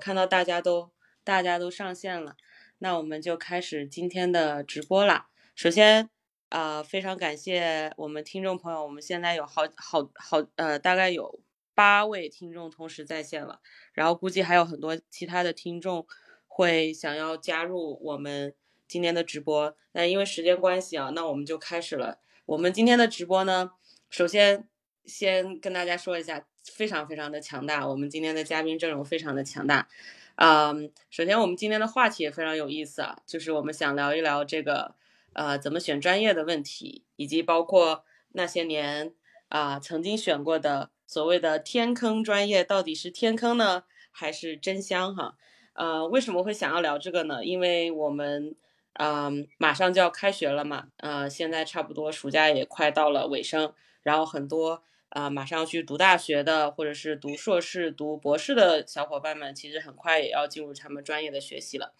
看到大家都大家都上线了，那我们就开始今天的直播啦。首先，啊，非常感谢我们听众朋友，我们现在有好好好呃，大概有八位听众同时在线了，然后估计还有很多其他的听众会想要加入我们今天的直播。那因为时间关系啊，那我们就开始了。我们今天的直播呢，首先先跟大家说一下。非常非常的强大，我们今天的嘉宾阵容非常的强大。嗯，首先我们今天的话题也非常有意思啊，就是我们想聊一聊这个呃怎么选专业的问题，以及包括那些年啊曾经选过的所谓的天坑专业到底是天坑呢还是真香哈？呃，为什么会想要聊这个呢？因为我们嗯马上就要开学了嘛，呃现在差不多暑假也快到了尾声，然后很多。啊，马上要去读大学的，或者是读硕士、读博士的小伙伴们，其实很快也要进入他们专业的学习了。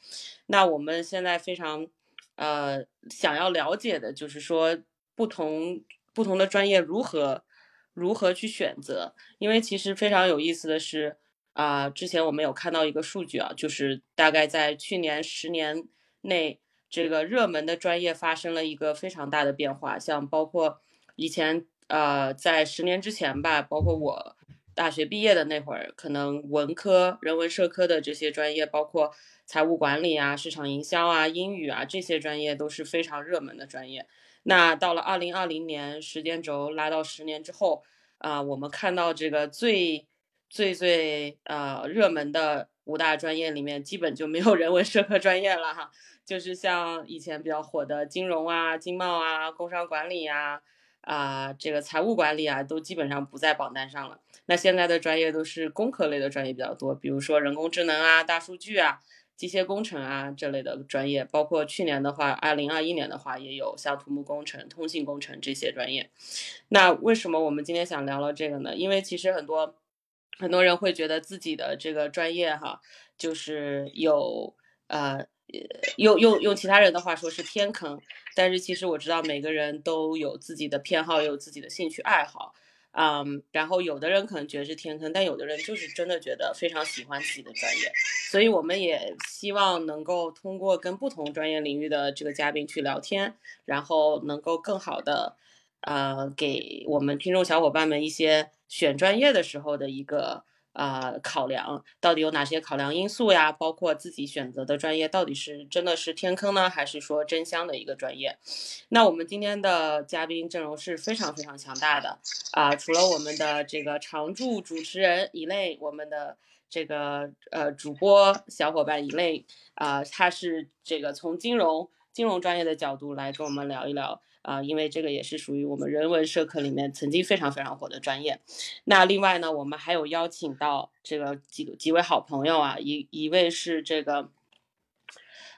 那我们现在非常呃想要了解的就是说，不同不同的专业如何如何去选择？因为其实非常有意思的是啊，之前我们有看到一个数据啊，就是大概在去年十年内，这个热门的专业发生了一个非常大的变化，像包括以前。呃，在十年之前吧，包括我大学毕业的那会儿，可能文科、人文社科的这些专业，包括财务管理啊、市场营销啊、英语啊这些专业都是非常热门的专业。那到了二零二零年，时间轴拉到十年之后，啊，我们看到这个最最最呃热门的五大专业里面，基本就没有人文社科专业了哈，就是像以前比较火的金融啊、经贸啊、工商管理呀。啊，这个财务管理啊，都基本上不在榜单上了。那现在的专业都是工科类的专业比较多，比如说人工智能啊、大数据啊、机械工程啊这类的专业。包括去年的话，二零二一年的话，也有像土木工程、通信工程这些专业。那为什么我们今天想聊聊这个呢？因为其实很多很多人会觉得自己的这个专业哈，就是有呃。用用用其他人的话说是天坑，但是其实我知道每个人都有自己的偏好，有自己的兴趣爱好，嗯，然后有的人可能觉得是天坑，但有的人就是真的觉得非常喜欢自己的专业，所以我们也希望能够通过跟不同专业领域的这个嘉宾去聊天，然后能够更好的，呃，给我们听众小伙伴们一些选专业的时候的一个。啊，考量到底有哪些考量因素呀？包括自己选择的专业到底是真的是天坑呢，还是说真香的一个专业？那我们今天的嘉宾阵容是非常非常强大的啊！除了我们的这个常驻主持人一类，我们的这个呃主播小伙伴一类啊，他是这个从金融金融专业的角度来跟我们聊一聊。啊，因为这个也是属于我们人文社科里面曾经非常非常火的专业。那另外呢，我们还有邀请到这个几几位好朋友啊，一一位是这个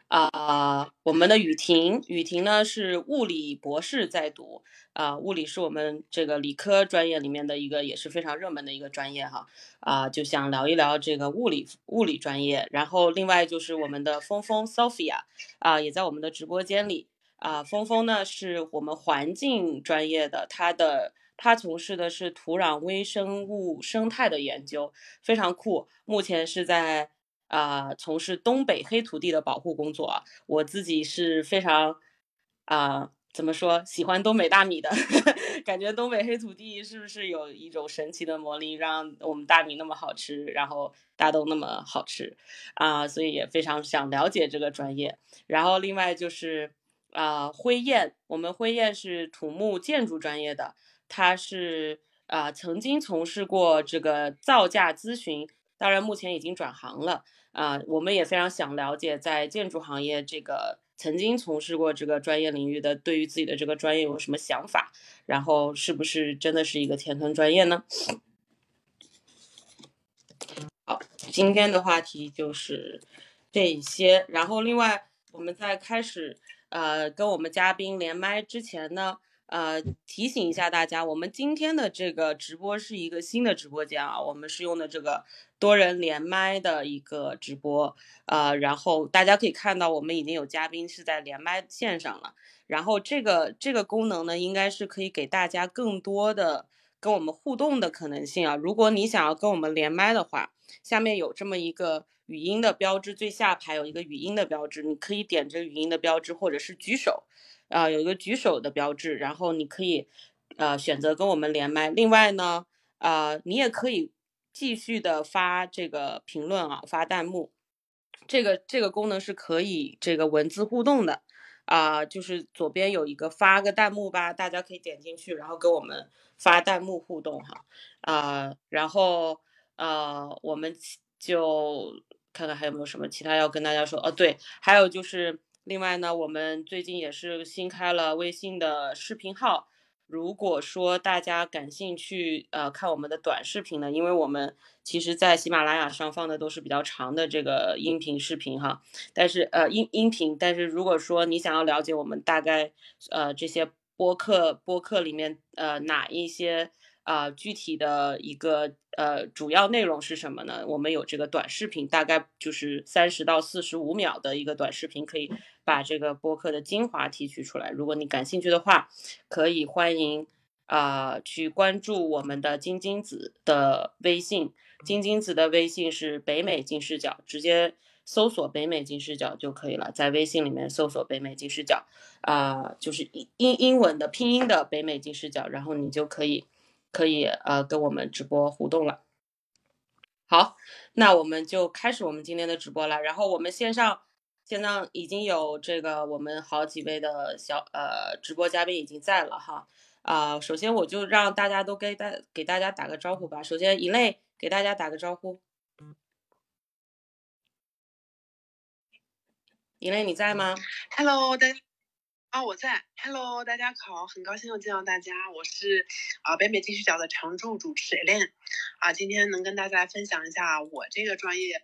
啊，我们的雨婷，雨婷呢是物理博士在读啊，物理是我们这个理科专业里面的一个也是非常热门的一个专业哈啊，就想聊一聊这个物理物理专业。然后另外就是我们的峰峰 Sophia 啊，也在我们的直播间里。啊，峰峰呢是我们环境专业的，他的他从事的是土壤微生物生态的研究，非常酷。目前是在啊从事东北黑土地的保护工作。我自己是非常啊怎么说喜欢东北大米的，感觉东北黑土地是不是有一种神奇的魔力，让我们大米那么好吃，然后大豆那么好吃啊？所以也非常想了解这个专业。然后另外就是。啊，辉燕，我们辉燕是土木建筑专业的，他是啊曾经从事过这个造价咨询，当然目前已经转行了啊。我们也非常想了解，在建筑行业这个曾经从事过这个专业领域的，对于自己的这个专业有什么想法，然后是不是真的是一个天坑专业呢？好，今天的话题就是这一些，然后另外我们在开始。呃，跟我们嘉宾连麦之前呢，呃，提醒一下大家，我们今天的这个直播是一个新的直播间啊，我们是用的这个多人连麦的一个直播，呃，然后大家可以看到，我们已经有嘉宾是在连麦线上了，然后这个这个功能呢，应该是可以给大家更多的跟我们互动的可能性啊。如果你想要跟我们连麦的话，下面有这么一个语音的标志，最下排有一个语音的标志，你可以点这语音的标志，或者是举手，啊，有一个举手的标志，然后你可以呃选择跟我们连麦。另外呢，啊，你也可以继续的发这个评论啊，发弹幕。这个这个功能是可以这个文字互动的。啊，就是左边有一个发个弹幕吧，大家可以点进去，然后跟我们发弹幕互动哈。啊，然后啊，我们就看看还有没有什么其他要跟大家说。哦，对，还有就是另外呢，我们最近也是新开了微信的视频号。如果说大家感兴趣，呃，看我们的短视频呢，因为我们其实，在喜马拉雅上放的都是比较长的这个音频视频哈，但是呃音音频，但是如果说你想要了解我们大概呃这些播客播客里面呃哪一些。啊，具体的一个呃主要内容是什么呢？我们有这个短视频，大概就是三十到四十五秒的一个短视频，可以把这个播客的精华提取出来。如果你感兴趣的话，可以欢迎啊去关注我们的金金子的微信，金金子的微信是北美金视角，直接搜索北美金视角就可以了，在微信里面搜索北美金视角啊，就是英英英文的拼音的北美金视角，然后你就可以。可以呃跟我们直播互动了，好，那我们就开始我们今天的直播了。然后我们线上现在已经有这个我们好几位的小呃直播嘉宾已经在了哈啊，首先我就让大家都给大给大家打个招呼吧。首先一类给大家打个招呼，一类你在吗？Hello，大家。啊，我在，Hello，大家好，很高兴又见到大家，我是啊北美金视角的常驻主持 e l n 啊，今天能跟大家分享一下我这个专业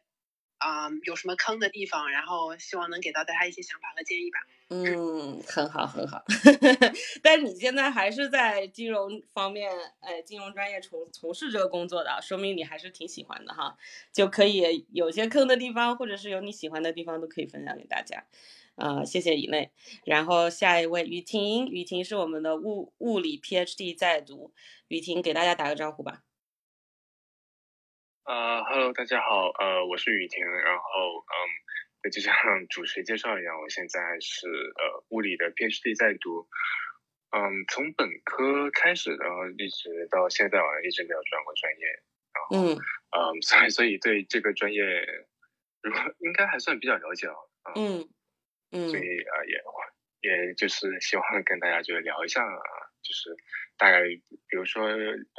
啊有什么坑的地方，然后希望能给到大家一些想法和建议吧。嗯，很好，很好，但是你现在还是在金融方面，呃，金融专业从从事这个工作的，说明你还是挺喜欢的哈，就可以有些坑的地方，或者是有你喜欢的地方，都可以分享给大家。啊，谢谢以内。然后下一位雨婷，雨婷是我们的物物理 PhD 在读，雨婷给大家打个招呼吧。呃，Hello，大家好，呃，我是雨婷。然后，嗯，就像 主持介绍一样，我现在是呃物理的 PhD 在读。嗯，从本科开始，然后一直到现在，好像一直没有转过专业。然后，嗯，嗯，所以所以对这个专业，如果应该还算比较了解了。嗯。嗯，所以啊，也也就是希望跟大家就聊一下啊，就是大概比如说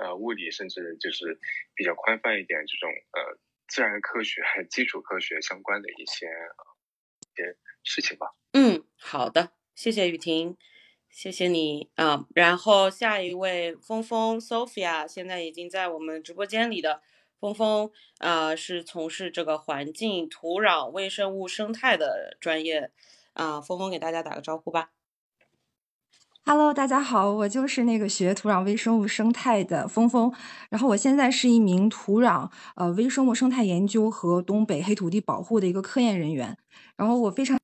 呃物理，甚至就是比较宽泛一点这种呃自然科学、基础科学相关的一些一些事情吧。嗯，好的，谢谢雨婷，谢谢你啊。然后下一位峰峰 Sophia 现在已经在我们直播间里的。峰峰啊，是从事这个环境、土壤、微生物、生态的专业。啊，峰峰给大家打个招呼吧。Hello，大家好，我就是那个学土壤微生物生态的峰峰，然后我现在是一名土壤呃微生物生态研究和东北黑土地保护的一个科研人员，然后我非常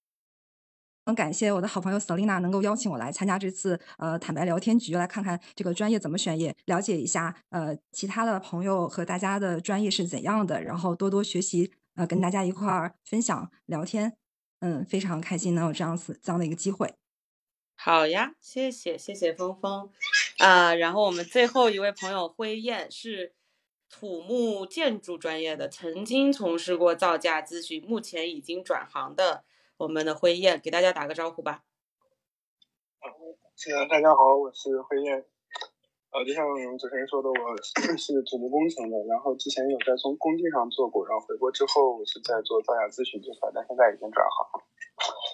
很感谢我的好朋友 Selina 能够邀请我来参加这次呃坦白聊天局，来看看这个专业怎么选，也了解一下呃其他的朋友和大家的专业是怎样的，然后多多学习呃跟大家一块儿分享聊天。嗯，非常开心能有这样子这样的一个机会。好呀，谢谢谢谢峰峰啊。然后我们最后一位朋友辉燕是土木建筑专业的，曾经从事过造价咨询，目前已经转行的我们的辉燕，给大家打个招呼吧。嗯，大家好，我是辉燕。呃，就像主持人说的，我是土木工程的，然后之前有在从工地上做过，然后回国之后我是在做造价咨询这块，但现在已经转行。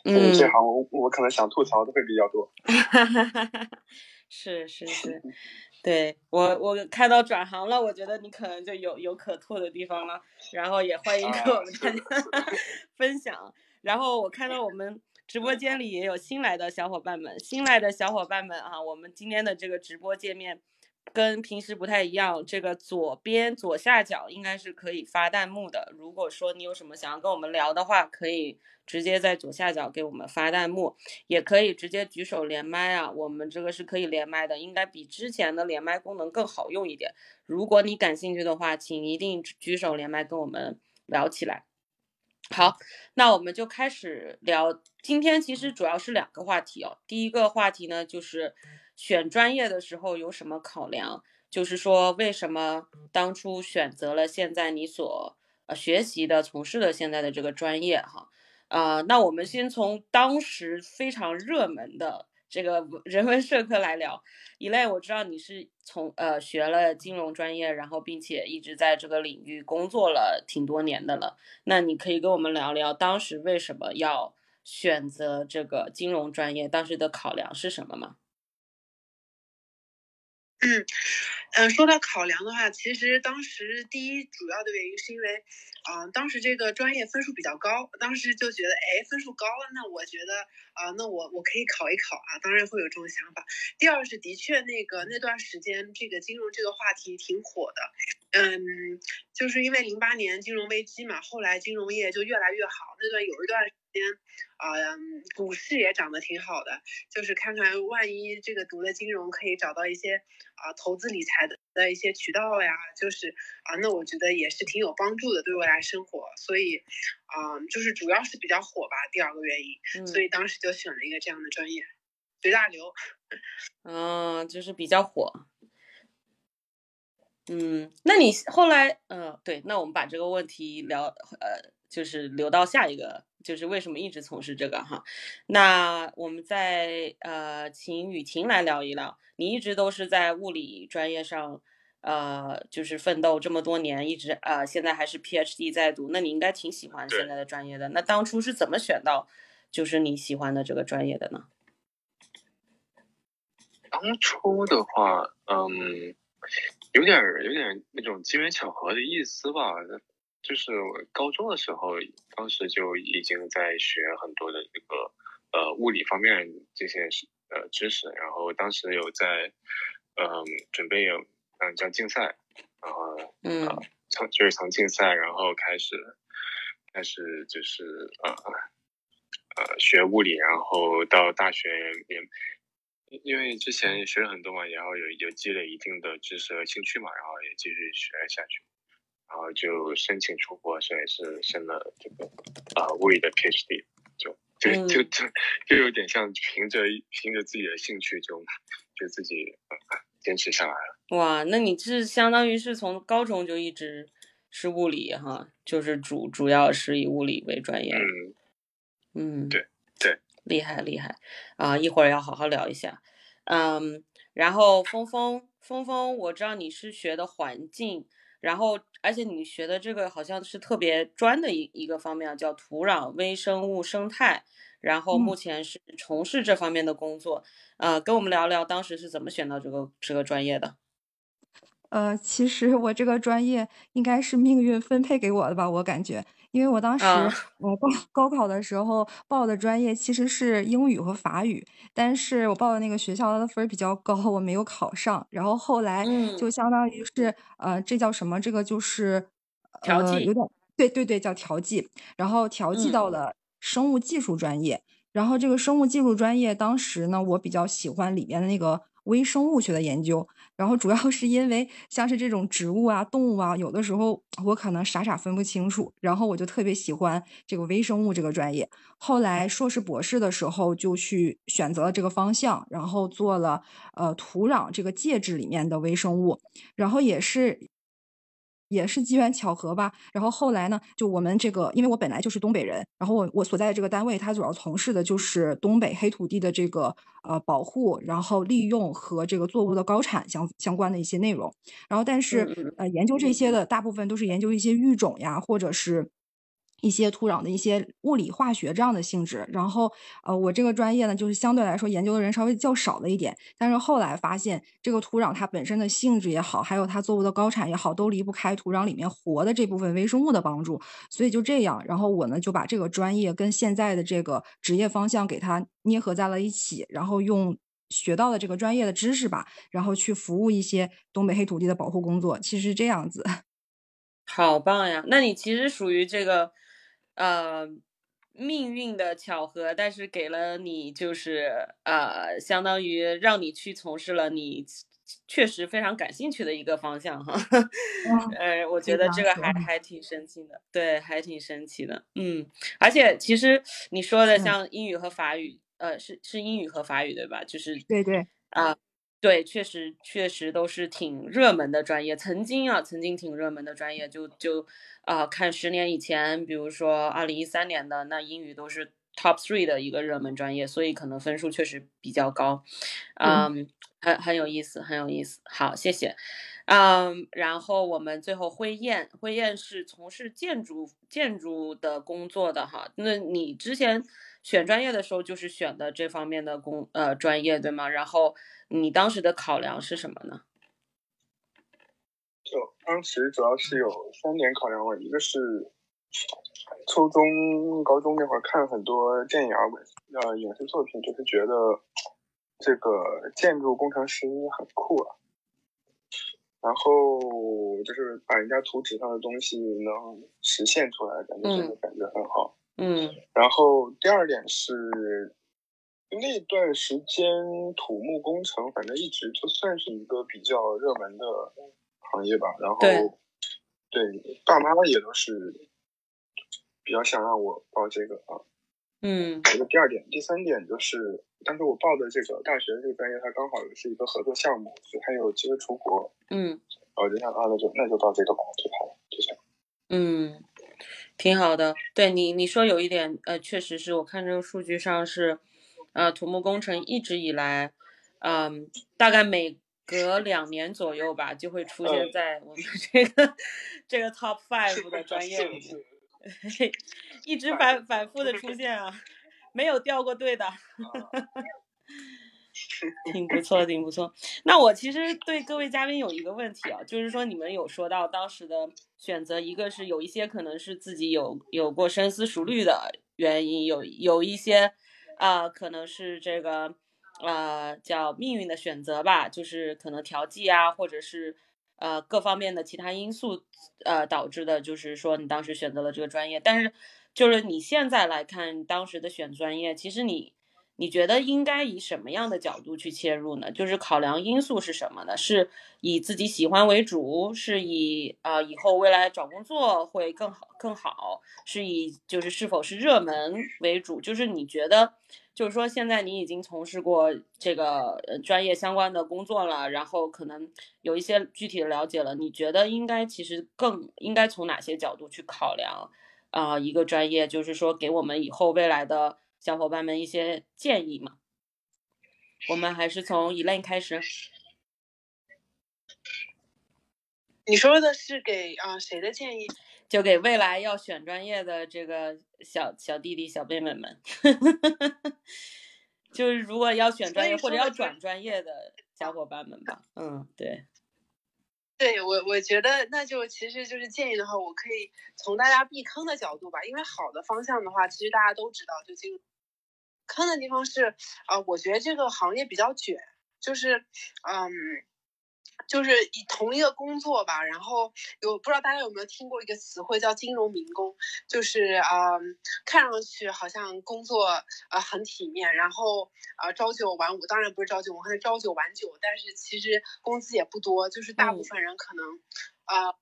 嗯，这行我我可能想吐槽的会比较多。是是是，对我我看到转行了，我觉得你可能就有有可吐的地方了，然后也欢迎跟我们大家 分享。然后我看到我们直播间里也有新来的小伙伴们，新来的小伙伴们啊，我们今天的这个直播界面。跟平时不太一样，这个左边左下角应该是可以发弹幕的。如果说你有什么想要跟我们聊的话，可以直接在左下角给我们发弹幕，也可以直接举手连麦啊。我们这个是可以连麦的，应该比之前的连麦功能更好用一点。如果你感兴趣的话，请一定举手连麦跟我们聊起来。好，那我们就开始聊。今天其实主要是两个话题哦。第一个话题呢，就是选专业的时候有什么考量，就是说为什么当初选择了现在你所呃学习的、从事的现在的这个专业哈。啊，那我们先从当时非常热门的。这个人文社科来聊，一类我知道你是从呃学了金融专业，然后并且一直在这个领域工作了挺多年的了。那你可以跟我们聊聊当时为什么要选择这个金融专业，当时的考量是什么吗？嗯，嗯，说到考量的话，其实当时第一主要的原因是因为，嗯，当时这个专业分数比较高，当时就觉得，哎，分数高了，那我觉得，啊，那我我可以考一考啊，当然会有这种想法。第二是的确那个那段时间这个金融这个话题挺火的，嗯，就是因为零八年金融危机嘛，后来金融业就越来越好，那段有一段。时间，啊，股市也涨得挺好的，就是看看万一这个读了金融可以找到一些啊投资理财的的一些渠道呀，就是啊，那我觉得也是挺有帮助的，对未来生活。所以，啊，就是主要是比较火吧，第二个原因，所以当时就选了一个这样的专业，随大流。嗯，就是比较火。嗯，那你后来，呃，对，那我们把这个问题聊，呃，就是留到下一个。就是为什么一直从事这个哈？那我们再呃，请雨婷来聊一聊。你一直都是在物理专业上，呃，就是奋斗这么多年，一直呃，现在还是 PhD 在读。那你应该挺喜欢现在的专业的。那当初是怎么选到就是你喜欢的这个专业的呢？当初的话，嗯，有点有点那种机缘巧合的意思吧。就是我高中的时候，当时就已经在学很多的这个呃物理方面这些呃知识，然后当时有在嗯准备有嗯叫竞赛，然后嗯从就是从竞赛然后开始开始就是呃呃学物理，然后到大学也因为之前学了很多嘛，然后有有积累一定的知识和兴趣嘛，然后也继续学下去。然后就申请出国，所以是申了这个啊物理的 PhD，就就就就就有点像凭着凭着自己的兴趣就就自己坚持下来了。哇，那你是相当于是从高中就一直是物理哈，就是主主要是以物理为专业。嗯嗯，对对，厉害厉害啊！一会儿要好好聊一下。嗯，然后峰峰峰峰，我知道你是学的环境。然后，而且你学的这个好像是特别专的一一个方面，叫土壤微生物生态。然后目前是从事这方面的工作，呃，跟我们聊聊当时是怎么选到这个这个专业的。呃，其实我这个专业应该是命运分配给我的吧，我感觉，因为我当时我报高考的时候报的专业其实是英语和法语，但是我报的那个学校它的分儿比较高，我没有考上，然后后来就相当于是呃，这叫什么？这个就是呃，有点对对对，叫调剂，然后调剂到了生物技术专业，然后这个生物技术专业当时呢，我比较喜欢里面的那个。微生物学的研究，然后主要 是因为像是这种植物啊、动物啊，有的时候我可能傻傻分不清楚，然后我就特别喜欢这个微生物这个专业。后来硕士、博士的时候就去选择了这个方向，然后做了呃土壤这个介质里面的微生物，然后也是。也是机缘巧合吧，然后后来呢，就我们这个，因为我本来就是东北人，然后我我所在的这个单位，它主要从事的就是东北黑土地的这个呃保护，然后利用和这个作物的高产相相关的一些内容，然后但是呃研究这些的大部分都是研究一些育种呀，或者是。一些土壤的一些物理化学这样的性质，然后呃，我这个专业呢，就是相对来说研究的人稍微较少了一点。但是后来发现，这个土壤它本身的性质也好，还有它作物的高产也好，都离不开土壤里面活的这部分微生物的帮助。所以就这样，然后我呢就把这个专业跟现在的这个职业方向给它捏合在了一起，然后用学到的这个专业的知识吧，然后去服务一些东北黑土地的保护工作。其实是这样子。好棒呀！那你其实属于这个，呃，命运的巧合，但是给了你就是呃，相当于让你去从事了你确实非常感兴趣的一个方向哈。呃，我觉得这个还还挺神奇的，对，还挺神奇的。嗯，而且其实你说的像英语和法语，呃，是是英语和法语对吧？就是对对啊。对，确实确实都是挺热门的专业。曾经啊，曾经挺热门的专业，就就啊，看十年以前，比如说二零一三年的那英语都是 top three 的一个热门专业，所以可能分数确实比较高。嗯，很很有意思，很有意思。好，谢谢。嗯，然后我们最后辉燕，辉燕是从事建筑建筑的工作的哈。那你之前选专业的时候就是选的这方面的工呃专业对吗？然后。你当时的考量是什么呢？就当时主要是有三点考量吧，一个是初中、高中那会儿看很多电影啊、呃影视作品，就是觉得这个建筑工程师很酷啊，然后就是把人家图纸上的东西能实现出来，感觉这个感觉很好。嗯。然后第二点是。那段时间土木工程反正一直就算是一个比较热门的行业吧，然后对爸妈也都是比较想让我报这个啊。嗯，这个第二点，第三点就是但是我报的这个大学这个专业，它刚好是一个合作项目，所以它有机会出国。嗯，我就想啊，那就那就报这个吧，就好，就这样。嗯，挺好的。对你你说有一点呃，确实是我看这个数据上是。呃，土木工程一直以来，嗯，大概每隔两年左右吧，就会出现在我们 这个这个 top five 的专业里面，一直反反复的出现啊，没有掉过队的，挺不错，挺不错。那我其实对各位嘉宾有一个问题啊，就是说你们有说到当时的选择，一个是有一些可能是自己有有过深思熟虑的原因，有有一些。啊，可能是这个，呃，叫命运的选择吧，就是可能调剂啊，或者是呃各方面的其他因素，呃导致的，就是说你当时选择了这个专业。但是，就是你现在来看当时的选专业，其实你你觉得应该以什么样的角度去切入呢？就是考量因素是什么呢？是以自己喜欢为主，是以啊以后未来找工作会更好更好，是以就是是否是热门为主？就是你觉得？就是说，现在你已经从事过这个专业相关的工作了，然后可能有一些具体的了解了。你觉得应该其实更应该从哪些角度去考量啊？一个专业，就是说给我们以后未来的小伙伴们一些建议嘛？我们还是从 Elaine 开始。你说的是给啊谁的建议？就给未来要选专业的这个小小弟弟、小妹妹们，就是如果要选专业或者要转专业的小伙伴们吧。嗯，对。对我，我觉得那就其实就是建议的话，我可以从大家避坑的角度吧，因为好的方向的话，其实大家都知道，就进入坑的地方是啊，我觉得这个行业比较卷，就是嗯。就是以同一个工作吧，然后有不知道大家有没有听过一个词汇叫金融民工，就是啊，看上去好像工作呃很体面，然后呃朝九晚五，当然不是朝九晚，可能朝九晚九，但是其实工资也不多，就是大部分人可能啊。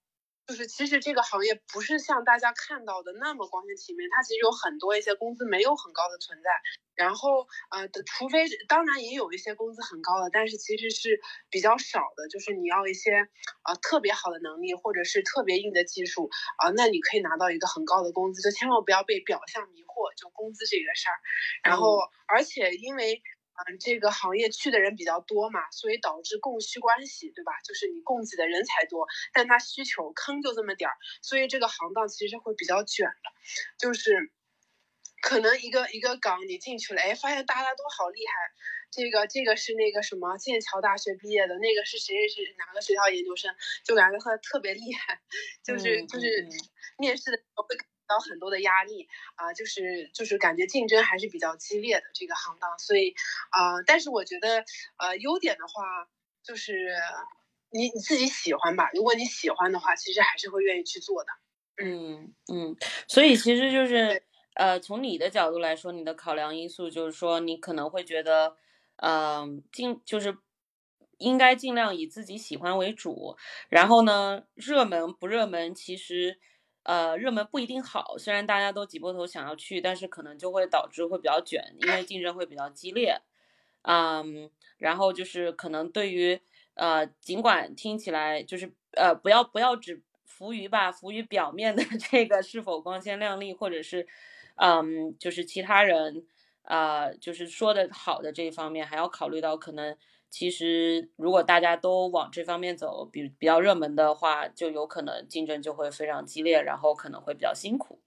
就是其实这个行业不是像大家看到的那么光鲜体面，它其实有很多一些工资没有很高的存在。然后呃，除非当然也有一些工资很高的，但是其实是比较少的。就是你要一些啊特别好的能力或者是特别硬的技术啊，那你可以拿到一个很高的工资。就千万不要被表象迷惑，就工资这个事儿。然后而且因为。嗯，这个行业去的人比较多嘛，所以导致供需关系，对吧？就是你供给的人才多，但他需求坑就这么点儿，所以这个行当其实会比较卷的。就是可能一个一个岗你进去了，哎，发现大家都好厉害。这个这个是那个什么剑桥大学毕业的，那个是谁谁谁哪个学校研究生，就感觉他特别厉害。就是就是面试的时候会到很多的压力啊，就是就是感觉竞争还是比较激烈的这个行当，所以啊，但是我觉得呃优点的话就是你你自己喜欢吧，如果你喜欢的话，其实还是会愿意去做的。嗯嗯，所以其实就是呃从你的角度来说，你的考量因素就是说你可能会觉得嗯尽就是应该尽量以自己喜欢为主，然后呢热门不热门其实。呃，热门不一定好，虽然大家都挤破头想要去，但是可能就会导致会比较卷，因为竞争会比较激烈。嗯，然后就是可能对于呃，尽管听起来就是呃，不要不要只浮于吧，浮于表面的 这个是否光鲜亮丽，或者是嗯，就是其他人啊，就是说的好的这一方面，还要考虑到可能。其实，如果大家都往这方面走，比比较热门的话，就有可能竞争就会非常激烈，然后可能会比较辛苦，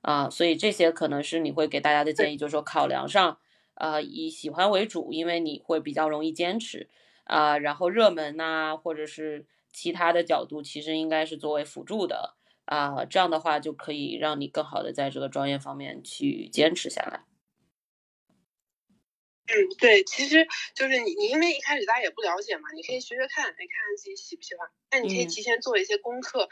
啊，所以这些可能是你会给大家的建议，就是说考量上，呃，以喜欢为主，因为你会比较容易坚持，啊，然后热门呐，或者是其他的角度，其实应该是作为辅助的，啊，这样的话就可以让你更好的在这个专业方面去坚持下来。嗯，对，其实就是你，你因为一开始大家也不了解嘛，你可以学学看，来看看自己喜不喜欢。那你可以提前做一些功课。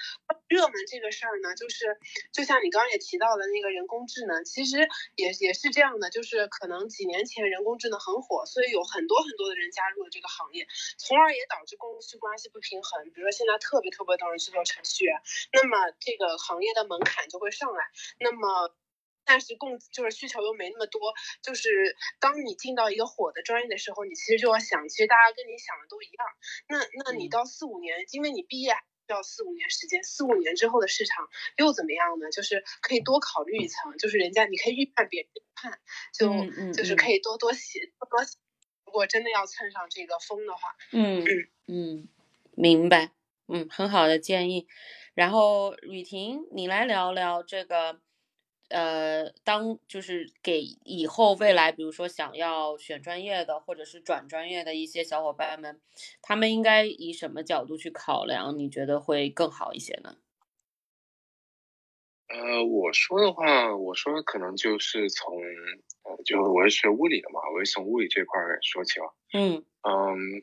热门这个事儿呢，就是就像你刚刚也提到的那个人工智能，其实也也是这样的，就是可能几年前人工智能很火，所以有很多很多的人加入了这个行业，从而也导致供需关系不平衡。比如说现在特别特别多人去做程序员，那么这个行业的门槛就会上来。那么但是供就是需求又没那么多，就是当你进到一个火的专业的时候，你其实就要想，其实大家跟你想的都一样。那那你到四五年，因为你毕业要四五年时间，四五年之后的市场又怎么样呢？就是可以多考虑一层，就是人家你可以预判别人判，就就是可以多多写多多。如果真的要蹭上这个风的话，嗯嗯嗯，明白，嗯，很好的建议。然后雨婷，你来聊聊这个。呃，当就是给以后未来，比如说想要选专业的，或者是转专业的一些小伙伴们，他们应该以什么角度去考量？你觉得会更好一些呢？呃，我说的话，我说可能就是从，呃，就我是学物理的嘛，我是从物理这块说起了。嗯嗯，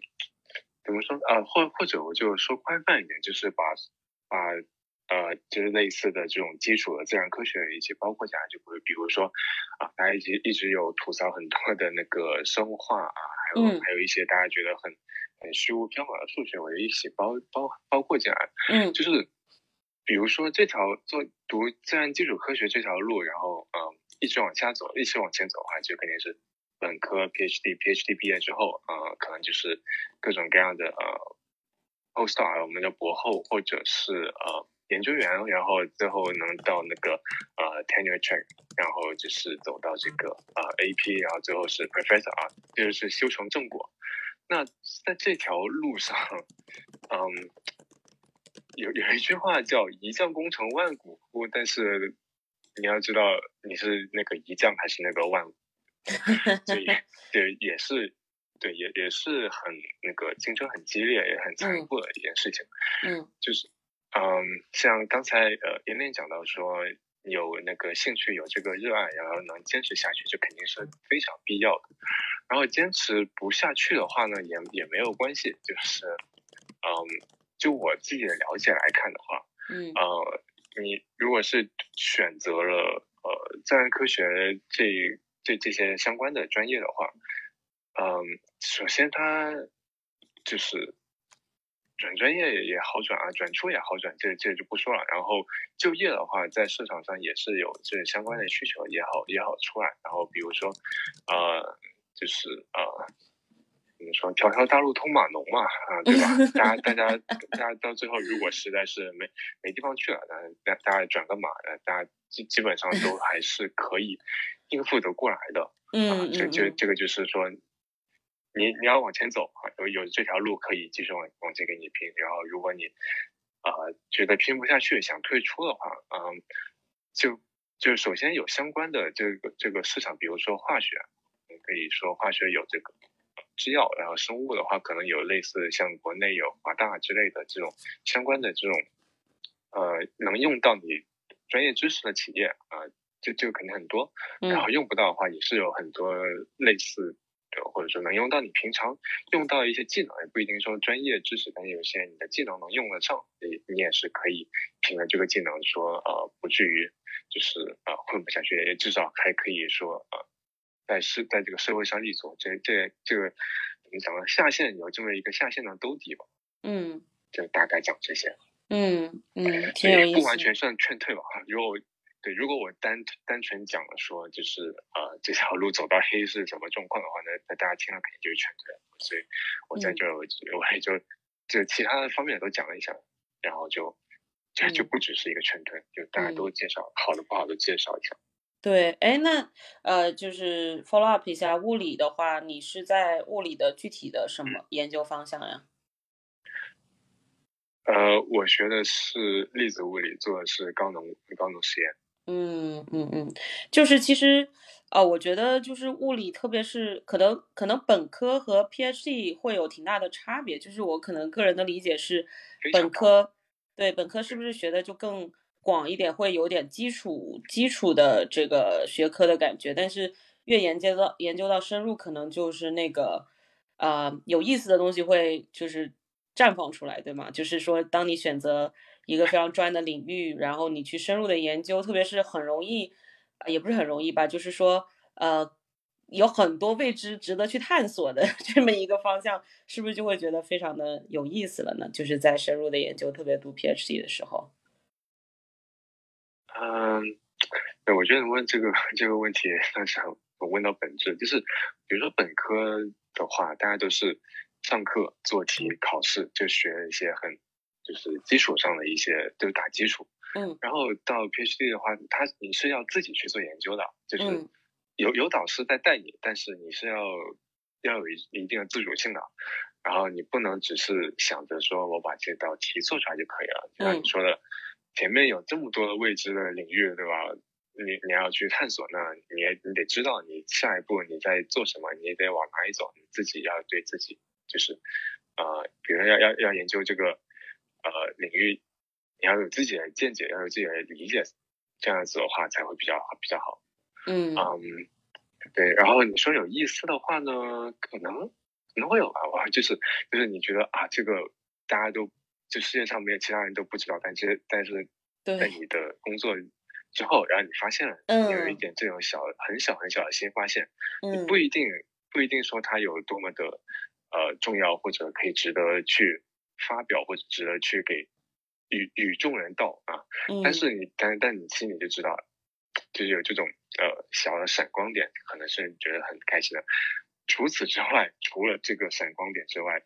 怎么说？啊，或或者我就说宽泛一点，就是把把。呃，就是类似的这种基础的自然科学一起包括进来，就会比如说，啊，大家一直一直有吐槽很多的那个生化啊，还有还有一些大家觉得很很虚无缥缈的数学，我就一起包包包括进来。嗯，就是比如说这条做读自然基础科学这条路，然后嗯一直往下走，一直往前走的话，就肯定是本科、PhD，PhD 毕业之后，呃，可能就是各种各样的呃 postdoc，我们的博后或者是呃。研究员，然后最后能到那个呃 tenure track，然后就是走到这个呃 AP，然后最后是 professor 啊，就是修成正果。那在这条路上，嗯，有有一句话叫“一将功成万骨枯”，但是你要知道你是那个一将还是那个万，所以 对也是对也也是很那个竞争很激烈也很残酷的一件事情。嗯，就是。嗯，像刚才呃，妍妍讲到说有那个兴趣，有这个热爱，然后能坚持下去，这肯定是非常必要的。然后坚持不下去的话呢，也也没有关系，就是嗯，就我自己的了解来看的话，嗯，呃，你如果是选择了呃自然科学这这这些相关的专业的话，嗯，首先他就是。转专业也也好转啊，转出也好转，这这就不说了。然后就业的话，在市场上也是有这相关的需求，也好也好出来。然后比如说，呃，就是呃，怎么说，条条大路通码农嘛，啊，对吧？大家大家大家到最后，如果实在是没没地方去了，那大大家转个码，大家基基本上都还是可以应付得过来的。嗯，这这这个就是说。你你要往前走啊，有有这条路可以继续往往前给你拼。然后，如果你呃觉得拼不下去，想退出的话，嗯，就就首先有相关的这个这个市场，比如说化学，你可以说化学有这个制药，然后生物的话，可能有类似像国内有华大之类的这种相关的这种呃能用到你专业知识的企业啊，就就肯定很多。嗯然后用不到的话，也是有很多类似的，或者说能用到你平常用到一些技能，也不一定说专业知识，但有些你的技能能用得上，你你也是可以凭着这个技能说呃不至于就是呃混不下去，也至少还可以说呃在社在这个社会上立足。这这这个怎么讲呢？下线有这么一个下线的兜底吧，嗯就大概讲这些。嗯嗯，挺有，意思。不完全算劝退吧。如果我对，如果我单单纯讲了说，就是呃这条路走到黑是什么状况的话，那那大家听了肯定就是劝退了。所以我在嗯这儿我我也就就其他的方面都讲了一下，然后就就就嗯不只是一个劝退，就大家都介绍，好的不好的介绍一下。对，哎，那呃，就是 follow up 一下物理的话，你是在物理的具体的什么研究方向呀？呃，我学的是粒子物理，做的是高能高能实验。嗯嗯嗯，就是其实，呃，我觉得就是物理，特别是可能可能本科和 PhD 会有挺大的差别。就是我可能个人的理解是，本科对本科是不是学的就更广一点，会有点基础基础的这个学科的感觉，但是越研究到研究到深入，可能就是那个呃有意思的东西会就是绽放出来，对吗？就是说，当你选择一个非常专业的领域，然后你去深入的研究，特别是很容易，也不是很容易吧，就是说，呃，有很多未知值得去探索的 这么一个方向，是不是就会觉得非常的有意思了呢？就是在深入的研究，特别读 PhD 的时候。嗯，对，我觉得你问这个这个问题算是很很问到本质，就是比如说本科的话，大家都是上课做题、考试，就学一些很就是基础上的一些，就是打基础。嗯然后到 PhD 的话，他你是要自己去做研究的，就是嗯有有导师在带你，但是你是要要有一一定的自主性的。然后你不能只是想着说我把这道题做出来就可以了，就像嗯你说的，前面有这么多的未知的领域，对吧？你你要去探索，那你也你得知道你下一步你在做什么，你也得往哪里走，你自己要对自己就是呃，比如要要要研究这个呃领域，你要有自己的见解，要有自己的理解，这样子的话才会比较好比较好。嗯嗯，对。然后你说有意思的话呢，可能可能会有吧。我就是就是你觉得啊，这个大家都就世界上没有其他人都不知道，但其实但是在你的工作之后，然后你发现了，你有一嗯点这种小很小很小的新发现，你嗯不一定不一定说它有多么的呃重要，或者可以值得去发表，或者值得去给与与众人道啊。嗯，但是你但但你心里就知道，就是有这种呃小的闪光点，可能是你觉得很开心的。除此之外，除了这个闪光点之外，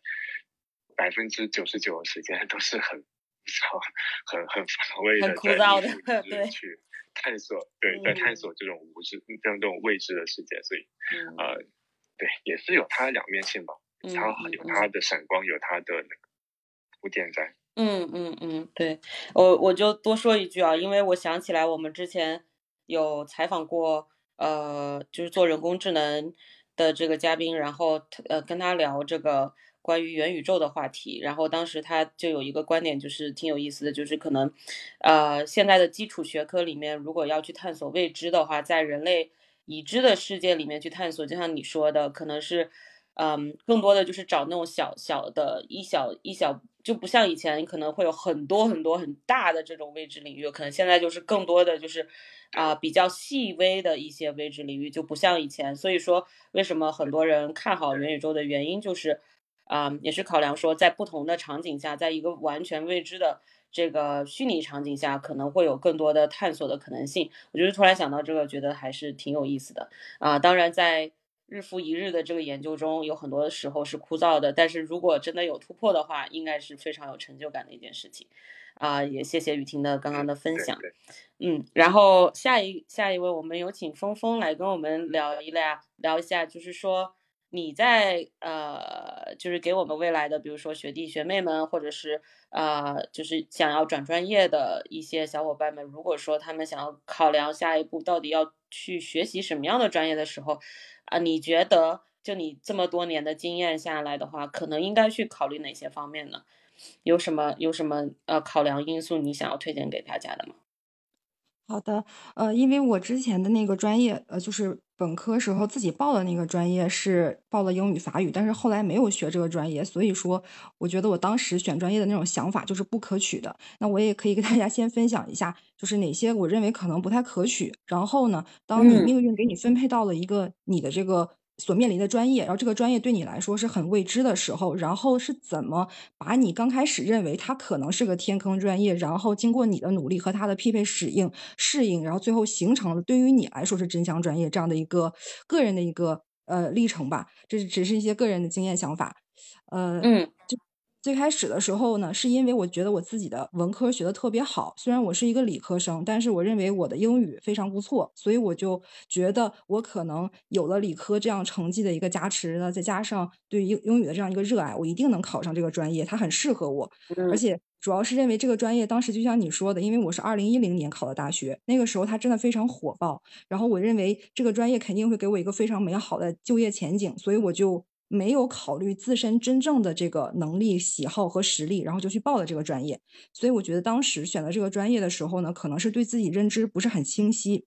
百分之九十九的时间都是很很很乏味的，在枯燥的对。去探索，对，在嗯。探索这种无知、这种这种未知的世界，所以嗯。呃，对，也是有它的两面性吧，嗯它有它的闪光，有它的那个铺垫在。嗯嗯嗯，对我我就多说一句啊，因为我想起来我们之前有采访过，呃，就是做人工智能的这个嘉宾，然后他呃跟他聊这个关于元宇宙的话题，然后当时他就有一个观点，就是挺有意思的，就是可能，呃，现在的基础学科里面，如果要去探索未知的话，在人类已知的世界里面去探索，就像你说的，可能是。嗯，更多的就是找那种小小的一小一小，就不像以前可能会有很多很多很大的这种未知领域，可能现在就是更多的就是啊、比较细微的一些未知领域，就不像以前。所以说，为什么很多人看好元宇宙的原因就是，啊、也是考量说在不同的场景下，在一个完全未知的这个虚拟场景下，可能会有更多的探索的可能性。我就是突然想到这个，觉得还是挺有意思的啊、当然在。日复一日的这个研究中，有很多时候是枯燥的，但是如果真的有突破的话，应该是非常有成就感的一件事情。啊、也谢谢雨婷的刚刚的分享。嗯，然后下一下一位，我们有请峰峰来跟我们聊一聊聊一下，就是说你在呃，就是给我们未来的，比如说学弟学妹们，或者是呃，就是想要转专业的一些小伙伴们，如果说他们想要考量下一步到底要去学习什么样的专业的时候，啊，你觉得就你这么多年的经验下来的话，可能应该去考虑哪些方面呢？有什么有什么呃考量因素你想要推荐给大家的吗？好的，呃，因为我之前的那个专业，呃，就是本科时候自己报的那个专业是报了英语法语，但是后来没有学这个专业，所以说我觉得我当时选专业的那种想法就是不可取的。那我也可以跟大家先分享一下，就是哪些我认为可能不太可取。然后呢，当你命运给你分配到了一个你的这个。所面临的专业，然后这个专业对你来说是很未知的时候，然后是怎么把你刚开始认为它可能是个天坑专业，然后经过你的努力和它的匹配适应适应，然后最后形成了对于你来说是真香专业这样的一个个人的一个呃历程吧。这只是一些个人的经验想法，呃，嗯，就。最开始的时候呢，是因为我觉得我自己的文科学的特别好，虽然我是一个理科生，但是我认为我的英语非常不错，所以我就觉得我可能有了理科这样成绩的一个加持呢，再加上对英英语的这样一个热爱，我一定能考上这个专业，它很适合我。而且主要是认为这个专业当时就像你说的，因为我是二零一零年考的大学，那个时候它真的非常火爆，然后我认为这个专业肯定会给我一个非常美好的就业前景，所以我就。没有考虑自身真正的这个能力、喜好和实力，然后就去报了这个专业。所以我觉得当时选择这个专业的时候呢，可能是对自己认知不是很清晰，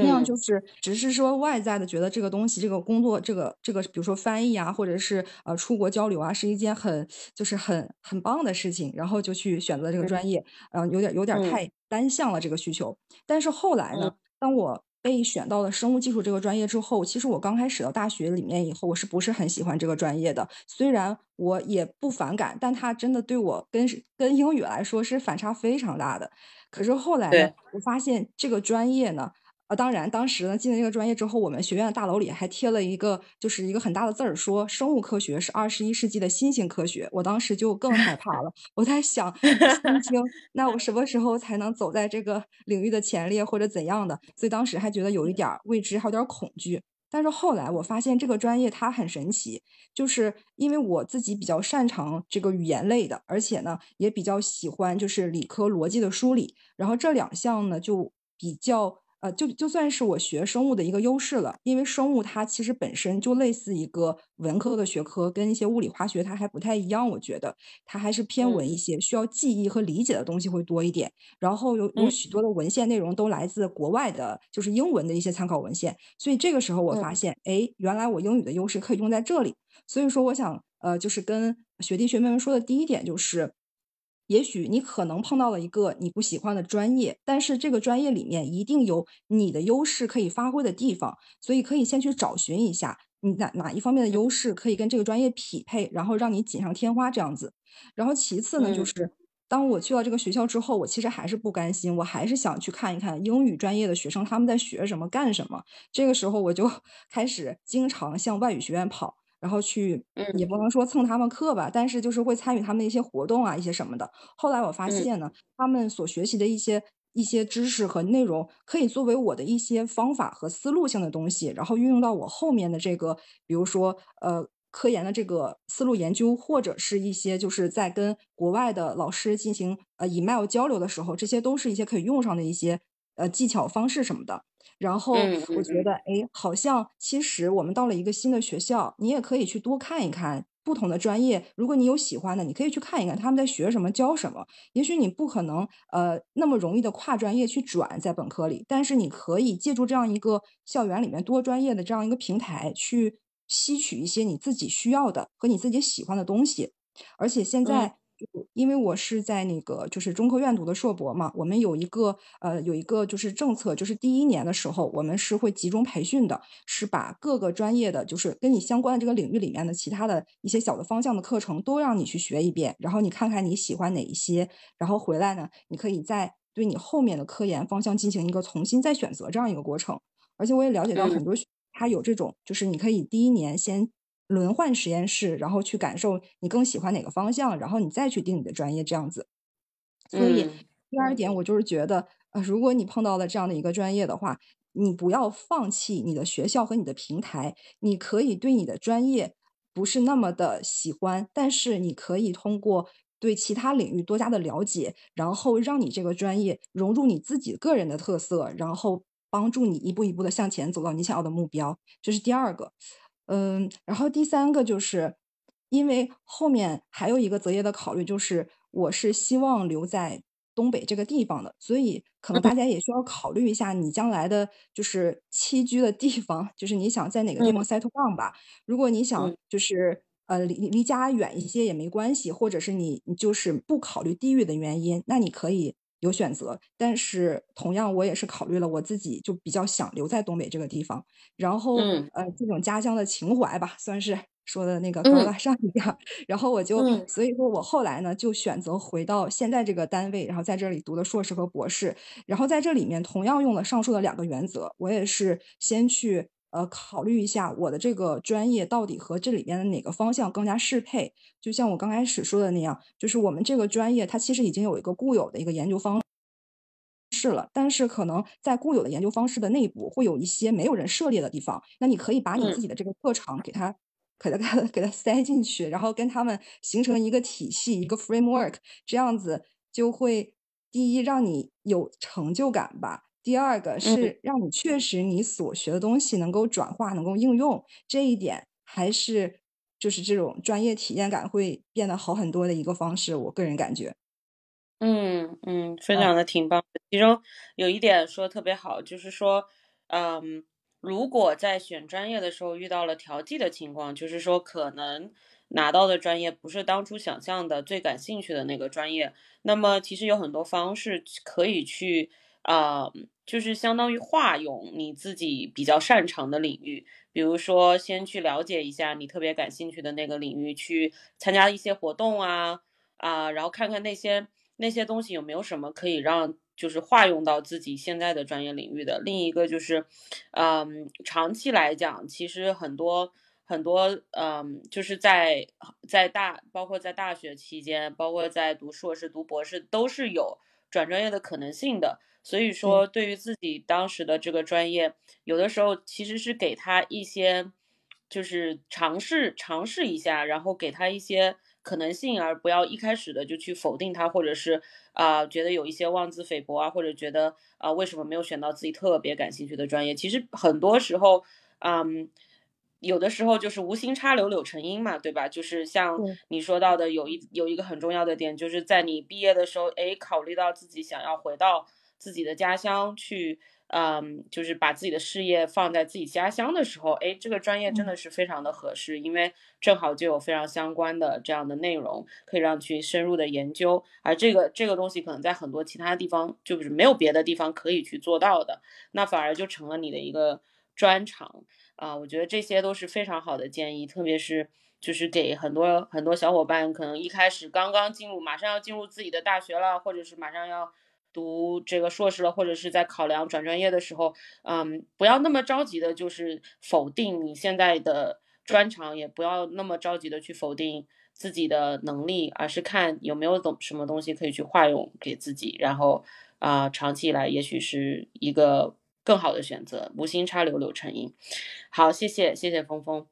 那样就是只是说外在的觉得这个东西、这个工作、这个这个，比如说翻译啊，或者是呃出国交流啊，是一件很就是很很棒的事情，然后就去选择这个专业，嗯，有点有点太单向了这个需求。但是后来呢，当我被选到了生物技术这个专业之后，其实我刚开始到大学里面以后，我是不是很喜欢这个专业的？虽然我也不反感，但它真的对我跟跟英语来说是反差非常大的。可是后来呢，我发现这个专业呢。啊，当然，当时呢进了这个专业之后，我们学院的大楼里还贴了一个，就是一个很大的字儿，说生物科学是二十一世纪的新型科学。我当时就更害怕了，我在想，心清，那我什么时候才能走在这个领域的前列或者怎样的？所以当时还觉得有一点未知，还有点恐惧。但是后来我发现这个专业它很神奇，就是因为我自己比较擅长这个语言类的，而且呢也比较喜欢就是理科逻辑的梳理，然后这两项呢就比较。呃，就就算是我学生物的一个优势了，因为生物它其实本身就类似一个文科的学科，跟一些物理化学它还不太一样。我觉得它还是偏文一些，需要记忆和理解的东西会多一点。然后有有许多的文献内容都来自国外的，就是英文的一些参考文献。所以这个时候我发现，哎，原来我英语的优势可以用在这里。所以说，我想呃，就是跟学弟学妹们说的第一点就是。也许你可能碰到了一个你不喜欢的专业，但是这个专业里面一定有你的优势可以发挥的地方，所以可以先去找寻一下你哪哪一方面的优势可以跟这个专业匹配，然后让你锦上添花这样子。然后其次呢，就是当我去到这个学校之后，我其实还是不甘心，我还是想去看一看英语专业的学生他们在学什么干什么。这个时候我就 开始经常向外语学院跑。然后去，也不能说蹭他们课吧，但是就是会参与他们的一些活动啊，一些什么的。后来我发现呢，他们所学习的一些一些知识和内容，可以作为我的一些方法和思路性的东西，然后运用到我后面的这个，比如说呃科研的这个思路研究，或者是一些就是在跟国外的老师进行呃 email 交流的时候，这些都是一些可以用上的一些呃技巧方式什么的。然后我觉得，哎，好像其实我们到了一个新的学校，你也可以去多看一看不同的专业。如果你有喜欢的，你可以去看一看他们在学什么、教什么。也许你不可能呃那么容易的跨专业去转在本科里，但是你可以借助这样一个校园里面多专业的这样一个平台，去吸取一些你自己需要的和你自己喜欢的东西。而且现在。因为我是在那个就是中科院读的硕博嘛，我们有一个呃有一个就是政策，就是第一年的时候我们是会集中培训的，是把各个专业的就是跟你相关的这个领域里面的其他的一些小的方向的课程都让你去学一遍，然后你看看你喜欢哪一些，然后回来呢，你可以再对你后面的科研方向进行一个重新再选择这样一个过程。而且我也了解到很多他有这种，就是你可以第一年先。轮换实验室，然后去感受你更喜欢哪个方向，然后你再去定你的专业这样子。所以第二点，我就是觉得，呃，如果你碰到了这样的一个专业的话，你不要放弃你的学校和你的平台。你可以对你的专业不是那么的喜欢，但是你可以通过对其他领域多加的了解，然后让你这个专业融入你自己个人的特色，然后帮助你一步一步的向前走到你想要的目标。这是第二个。嗯，然后第三个就是，因为后面还有一个择业的考虑，就是我是希望留在东北这个地方的，所以可能大家也需要考虑一下你将来的就是栖居的地方，就是你想在哪个地方 settle down 吧。如果你想就是呃离离家远一些也没关系，或者是你你就是不考虑地域的原因，那你可以有选择。但是同样我也是考虑了我自己就比较想留在东北这个地方，然后呃这种家乡的情怀吧，算是。说的那个高大上一样，然后我就，所以说我后来呢就选择回到现在这个单位，然后在这里读的硕士和博士，然后在这里面同样用了上述的两个原则，我也是先去呃考虑一下我的这个专业到底和这里边的哪个方向更加适配，就像我刚开始说的那样，就是我们这个专业它其实已经有一个固有的一个研究方式了，但是可能在固有的研究方式的内部会有一些没有人涉猎的地方，那你可以把你自己的这个特长给它。给它给它塞进去，然后跟他们形成一个体系，一个 framework，这样子就会第一让你有成就感吧，第二个是让你确实你所学的东西能够转化，能够应用，这一点还是就是这种专业体验感会变得好很多的一个方式，我个人感觉。嗯嗯，分享的挺棒的，其中有一点说特别好，就是说，嗯。如果在选专业的时候遇到了调剂的情况，就是说可能拿到的专业不是当初想象的最感兴趣的那个专业，那么其实有很多方式可以去啊，就是相当于化用你自己比较擅长的领域，比如说先去了解一下你特别感兴趣的那个领域，去参加一些活动啊啊，然后看看那些那些东西有没有什么可以让。就是化用到自己现在的专业领域的另一个就是，嗯，长期来讲，其实很多很多，嗯，就是在在大，包括在大学期间，包括在读硕士、读博士，都是有转专业的可能性的。所以说，对于自己当时的这个专业，有的时候其实是给他一些，就是尝试尝试一下，然后给他一些。可能性，而不要一开始的就去否定他，或者是啊觉得有一些妄自菲薄啊，或者觉得啊为什么没有选到自己特别感兴趣的专业？其实很多时候，嗯，有的时候就是无心插柳柳成荫嘛，对吧？就是像你说到的，有一有一个很重要的点，就是在你毕业的时候，哎，考虑到自己想要回到自己的家乡去。嗯，就是把自己的事业放在自己家乡的时候，哎，这个专业真的是非常的合适，因为正好就有非常相关的这样的内容，可以让去深入的研究。而这个这个东西可能在很多其他地方就是没有别的地方可以去做到的，那反而就成了你的一个专长啊。我觉得这些都是非常好的建议，特别是就是给很多很多小伙伴，可能一开始刚刚进入，马上要进入自己的大学了，或者是马上要。读这个硕士了，或者是在考量转专业的时候，嗯，不要那么着急的，就是否定你现在的专长，也不要那么着急的去否定自己的能力，而是看有没有懂什么东西可以去化用给自己，然后啊，长期以来也许是一个更好的选择。无心插柳柳成荫。好，谢谢谢谢峰峰。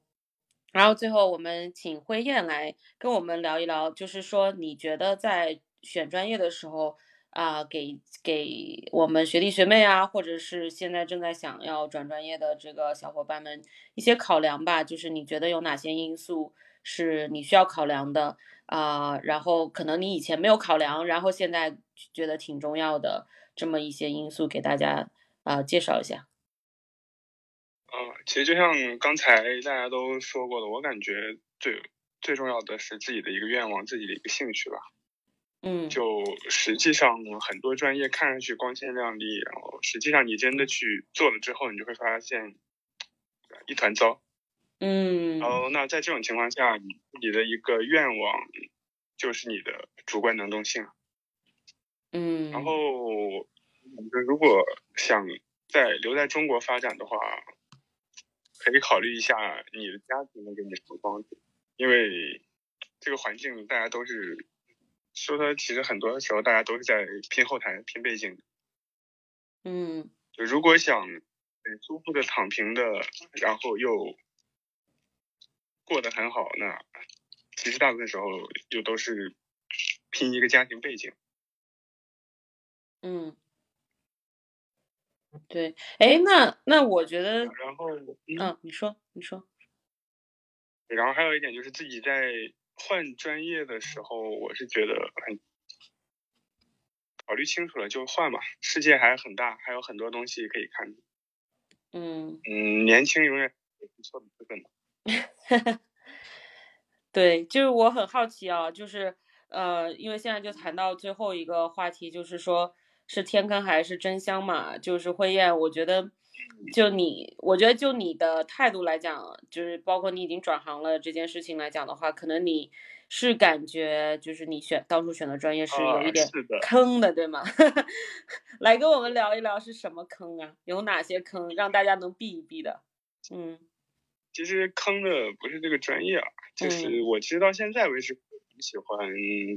然后最后我们请辉燕来跟我们聊一聊，就是说你觉得在选专业的时候。啊，给给我们学弟学妹啊，或者是现在正在想要转专业的这个小伙伴们一些考量吧。就是你觉得有哪些因素是你需要考量的啊？然后可能你以前没有考量，然后现在觉得挺重要的这么一些因素，给大家啊介绍一下。嗯，其实就像刚才大家都说过的，我感觉最最重要的是自己的一个愿望，自己的一个兴趣吧。嗯，就实际上很多专业看上去光鲜亮丽，然后实际上你真的去做了之后，你就会发现一团糟。嗯，然后那在这种情况下，你你的一个愿望就是你的主观能动性。嗯，然后如果想在留在中国发展的话，可以考虑一下你的家庭能给你什么帮助，因为这个环境大家都是。说的其实很多时候大家都是在拼后台、拼背景。嗯，就如果想舒服的躺平的，然后又过得很好，那其实大部分时候又都是拼一个家庭背景。嗯，对，哎，那那我觉得，然后，嗯，你说，你说，然后还有一点就是自己在。换专业的时候，我是觉得很考虑清楚了就换吧。世界还很大，还有很多东西可以看。嗯嗯，年轻永远不错的资本嘛。对，就是我很好奇啊，就是呃，因为现在就谈到最后一个话题，就是说是天坑还是真香嘛？就是慧燕，我觉得就你，我觉得就你的态度来讲，就是包括你已经转行了这件事情来讲的话，可能你是感觉就是你选当初选的专业是有一点坑的，对吗？来跟我们聊一聊是什么坑啊？有哪些坑让大家能避一避的？嗯。其实坑的不是这个专业啊，就是我其实到现在为止很喜欢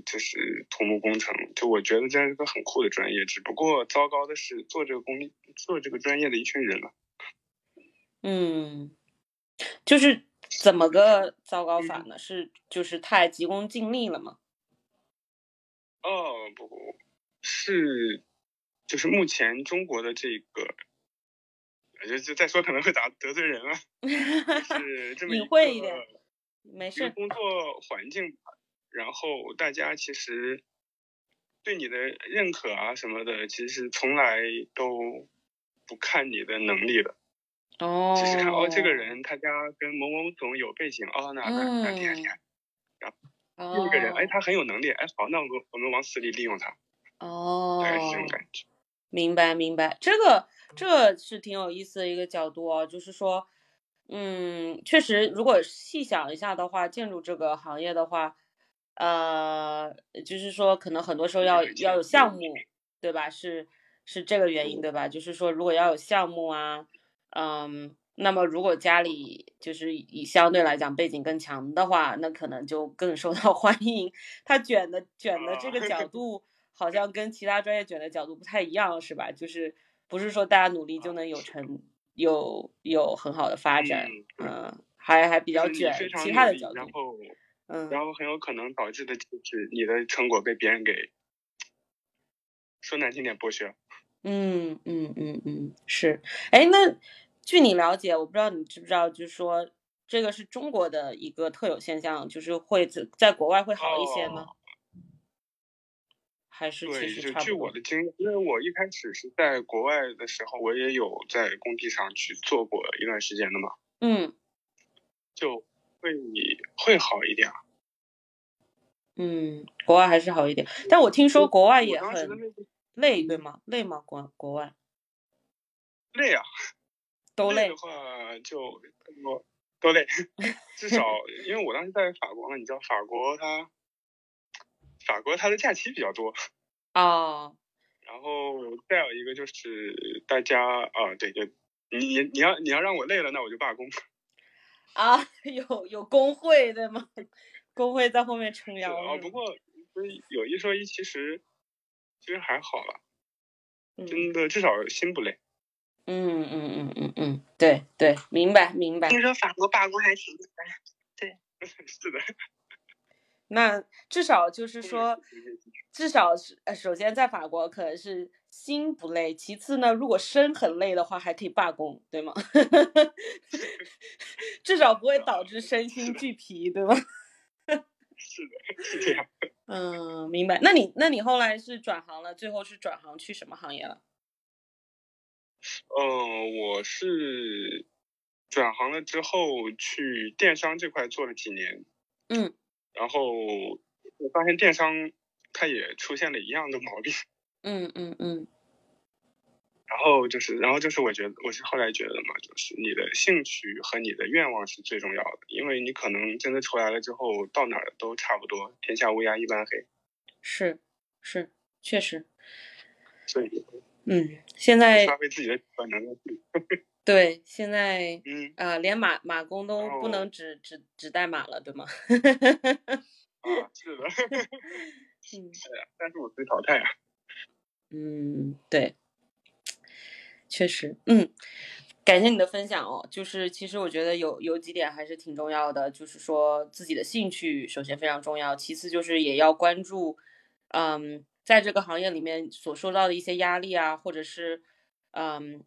就是土木工程，就我觉得这是个很酷的专业，只不过糟糕的是做这个工做这个专业的一群人了。嗯，就是怎么个糟糕法呢？是就是太急功近利了吗？哦不不，是就是目前中国的这个。就就再说可能会打得罪人了，是这么一个没事工作环境，然后大家其实对你的认可啊什么的，其实从来都不看你的能力的，哦，只是看哦这个人他家跟某某总有背景，哦那那那厉害厉害，然后另一个人哎他很有能力，哎好那我们我们往死里利用他，哦，大概是这种感觉，明白明白。这个。这是挺有意思的一个角度哦，就是说，嗯，确实，如果细想一下的话，建筑这个行业的话，呃，就是说，可能很多时候要要有项目，对吧？是是这个原因，对吧？就是说，如果要有项目啊，嗯，那么如果家里就是以相对来讲背景更强的话，那可能就更受到 欢迎。他卷的卷的这个角度，好像跟其他专业卷的角度不太一样，是吧？就是。不是说大家努力就能有成有有很好的发展，嗯，还还比较卷，其他的角度，嗯，然后很有可能导致的就是你的成果被别人给说难听点剥削。嗯嗯嗯嗯，是，哎，那据你了解，我不知道你知不知道，就是说这个是中国的一个特有现象，就是会在在国外会好一些吗？还是对，就据我的经验，因为我一开始是在国外的时候，我也有在工地上去做过一段时间的嘛。嗯，就会会好一点。嗯，国外还是好一点，但我听说国外也很累，对吗？累吗？国国外？累啊，都累的话就我都累，至少因为我当时在法国嘛，你知道法国它。法国它的假期比较多，哦，然后再有一个就是大家啊，对对，你你要你要让我累了，那我就罢工。啊，有有工会对吗？工会在后面撑腰。啊，不过有一说一，其实其实还好了，真的至少心不累。嗯嗯嗯嗯嗯，对对，明白明白。听说法国罢工还挺厉害，对，是的。那至少就是说，至少是呃，首先在法国可能是心不累，其次呢，如果身很累的话，还可以罢工，对吗？至少不会导致 身心俱疲，对吗？是的，是这样。嗯，明白。那你那你后来是转行了，最后是转行去什么行业了？嗯，我是转行了之后去电商这块做了几年。嗯。然后我发现电商它也出现了一样的毛病。嗯嗯嗯。然后就是，然后就是，我觉得我是后来觉得嘛，就是你的兴趣和你的愿望是最重要的，因为你可能真的出来了之后，到哪儿都差不多，天下乌鸦一般黑。是是，确实。所以。嗯，现在。发挥自己的本能。对，现在嗯啊，连马马工都不能只只只带马了，对吗？啊，是的。嗯，是呀，但是我被淘汰啊。嗯，对，确实，嗯，感谢你的分享哦。就是其实我觉得有有几点还是挺重要的，就是说自己的兴趣首先非常重要，其次就是也要关注，嗯，在这个行业里面所受到的一些压力啊，或者是嗯。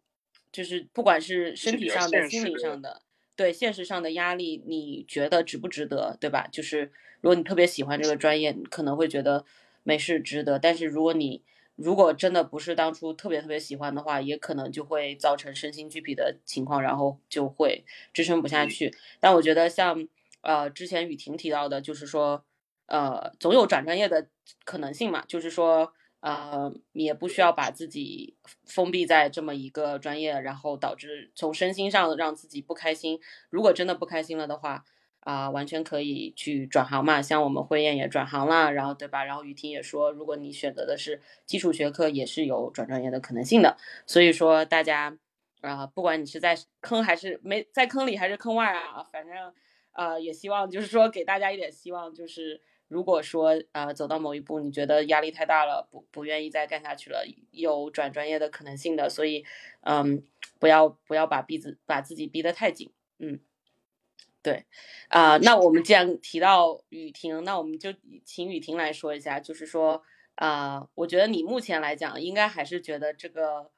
就是不管是身体上的、心理上的，对现实上的压力，你觉得值不值得，对吧？就是如果你特别喜欢这个专业，可能会觉得没事值得。但是如果你如果真的不是当初特别特别喜欢的话，也可能就会造成身心俱疲的情况，然后就会支撑不下去。但我觉得像呃之前雨婷提到的，就是说呃总有转专业的可能性嘛，就是说呃也不需要把自己封闭在这么一个专业，然后导致从身心上让自己不开心。如果真的不开心了的话。啊，完全可以去转行嘛，像我们慧燕也转行了，然后对吧？然后雨婷也说，如果你选择的是基础学科，也是有转专业的可能性的。所以说，大家啊，不管你是在坑还是没在坑里，还是坑外啊，反正呃，也希望就是说给大家一点希望，就是如果说呃走到某一步，你觉得压力太大了，不不愿意再干下去了，有转专业的可能性的。所以嗯，不要不要把逼自把自己逼得太紧，嗯。对，啊，那我们既然提到雨婷，那我们就请雨婷来说一下，就是说，啊，我觉得你目前来讲，应该还是觉得这个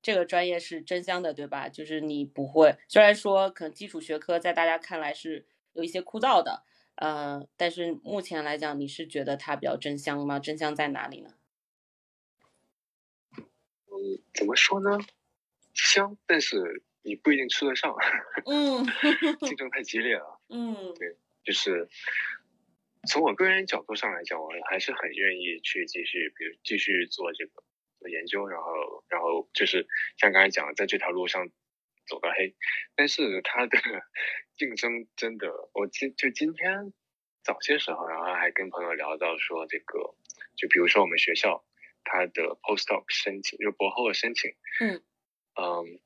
这个专业是真香的，对吧？就是你不会，虽然说可能基础学科在大家看来是有一些枯燥的，呃，但是目前来讲，你是觉得它比较真香吗？真香在哪里呢？嗯，怎么说呢？香，但是。你不一定吃得上，嗯，竞争 太激烈了，嗯，对，就是从我个人角度上来讲，我还是很愿意去继续，比如继续做这个做研究，然后，然后就是像刚才讲，在这条路上走到黑，但是它的竞争真的，我今就今天早些时候，然后还跟朋友聊到说，这个就比如说我们学校它的 postdoc 申请，就博后的申请，嗯，嗯。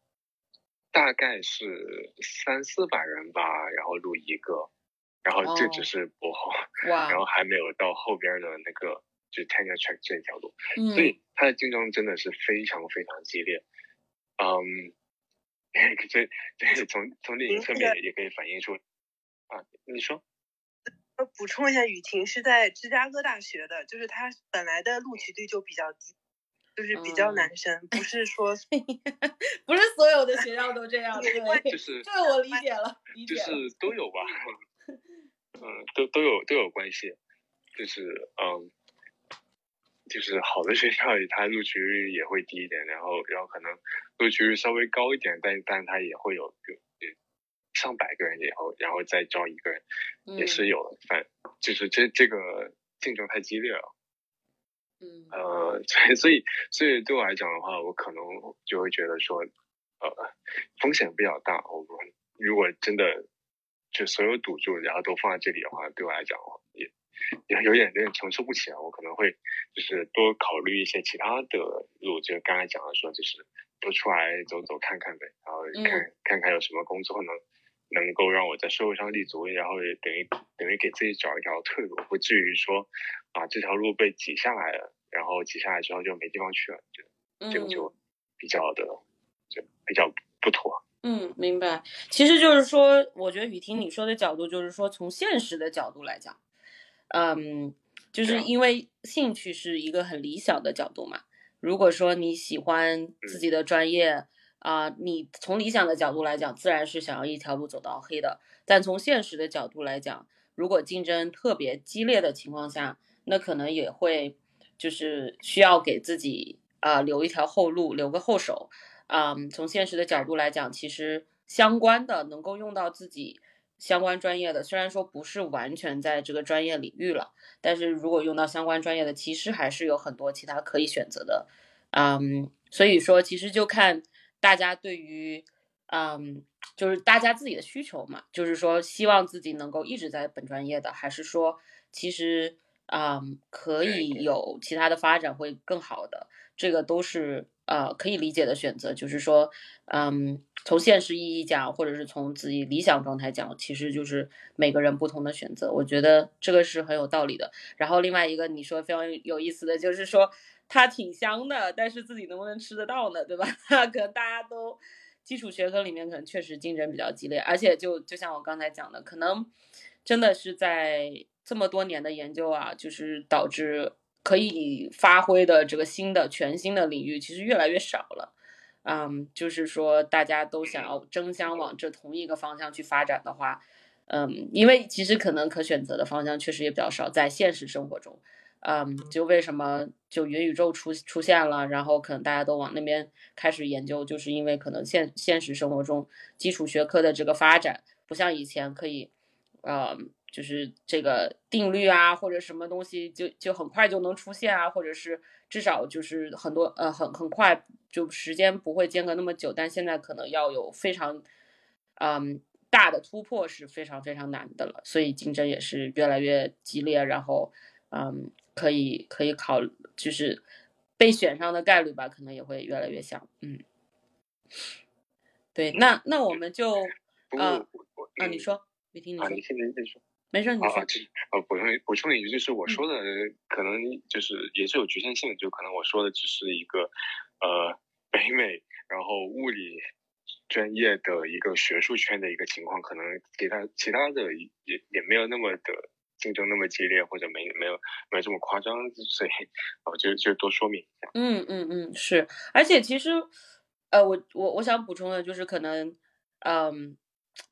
大概是三四百人吧，然后录一个，然后这只是博后，然后还没有到后边的那个就 tenure track 这条路，所以它的竞争真的是非常非常激烈。嗯，这这 从从另一侧面也可以反映出啊，你说？呃，补充一下，雨婷是在芝加哥大学的，就是他本来的录取率就比较低。就是比较男生，不是说 不是所有的学校都这样，对，就是这个我理解了，就是都有吧，嗯，都都有都有关系，就是嗯，就是好的学校里，它录取率也会低一点，然后然后可能录取率稍微高一点，但但它也会有有上百个人以后，然后再招一个人，也是有，反就是这这个竞争太激烈了。嗯，呃，所以所以所以对我来讲的话，我可能就会觉得说，呃，风险比较大。我们如果真的就所有赌注，然后都放在这里的话，对我来讲也也有点有点承受不起啊。我可能会就是多考虑一些其他的路，就刚才讲的说，就是多出来走走看看呗，然后看看看有什么工作能能够让我在社会上立足，然后也等于等于给自己找一条退路，不至于说。啊，这条路被挤下来了，然后挤下来之后就没地方去了，就这个就比较的就比较不妥。嗯，明白。其实就是说，我觉得雨婷你说的角度就是说，从现实的角度来讲，嗯，就是因为兴趣是一个很理想的角度嘛。如果说你喜欢自己的专业啊，你从理想的角度来讲，自然是想要一条路走到黑的。但从现实的角度来讲，如果竞争特别激烈的情况下，那可能也会，就是需要给自己啊留一条后路，留个后手。嗯，从现实的角度来讲，其实相关的能够用到自己相关专业的，虽然说不是完全在这个专业领域了，但是如果用到相关专业的，其实还是有很多其他可以选择的。嗯，所以说其实就看大家对于，嗯，就是大家自己的需求嘛，就是说希望自己能够一直在本专业的，还是说其实。嗯，可以有其他的发展会更好的，这个都是呃可以理解的选择。就是说，嗯，从现实意义讲，或者是从自己理想状态讲，其实就是每个人不同的选择。我觉得这个是很有道理的。然后另外一个你说非常有意思的就是说，它挺香的，但是自己能不能吃得到呢？对吧？可能大家都基础学科里面可能确实竞争比较激烈，而且就就像我刚才讲的，可能真的是在。这么多年的研究啊，就是导致可以发挥的这个新的全新的领域其实越来越少了，嗯，就是说大家都想要争相往这同一个方向去发展的话，嗯，因为其实可能可选择的方向确实也比较少，在现实生活中，嗯，就为什么就元宇宙出出现了，然后可能大家都往那边开始研究，就是因为可能现现实生活中基础学科的这个发展不像以前可以，呃，就是这个定律啊或者什么东西就就很快就能出现啊，或者是至少就是很多呃很很快就时间不会间隔那么久，但现在可能要有非常嗯大的突破是非常非常难的了，所以竞争也是越来越激烈，然后嗯。可以可以考，就是被选上的概率吧，可能也会越来越小。嗯，对，那那我们就啊啊，你说，没听你说，没事，你说。呃，补充补充一句，就是我说的可能就是也是有局限性，就可能我说的只是一个呃北美，然后物理专业的一个学术圈的一个情况，可能其他其他的也也没有那么的。竞争那么激烈，或者没没有没有这么夸张，所以我就就多说明一下。嗯嗯嗯，是，而且其实，呃，我我我想补充的就是，可能，嗯，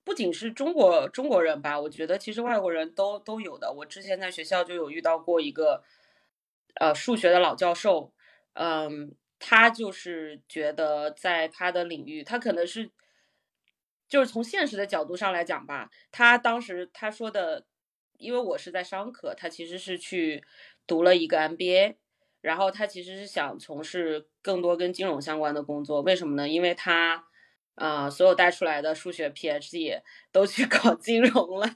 不仅是中国中国人吧，我觉得其实外国人都都有的。我之前在学校就有遇到过一个，呃，数学的老教授，嗯，他就是觉得在他的领域，他可能是，就是从现实的角度上来讲吧，他当时他说的。因为我是在商科，他其实是去读了一个 MBA，然后他其实是想从事更多跟金融相关的工作。为什么呢？因为他啊，所有带出来的数学 PhD 都去 搞金融了，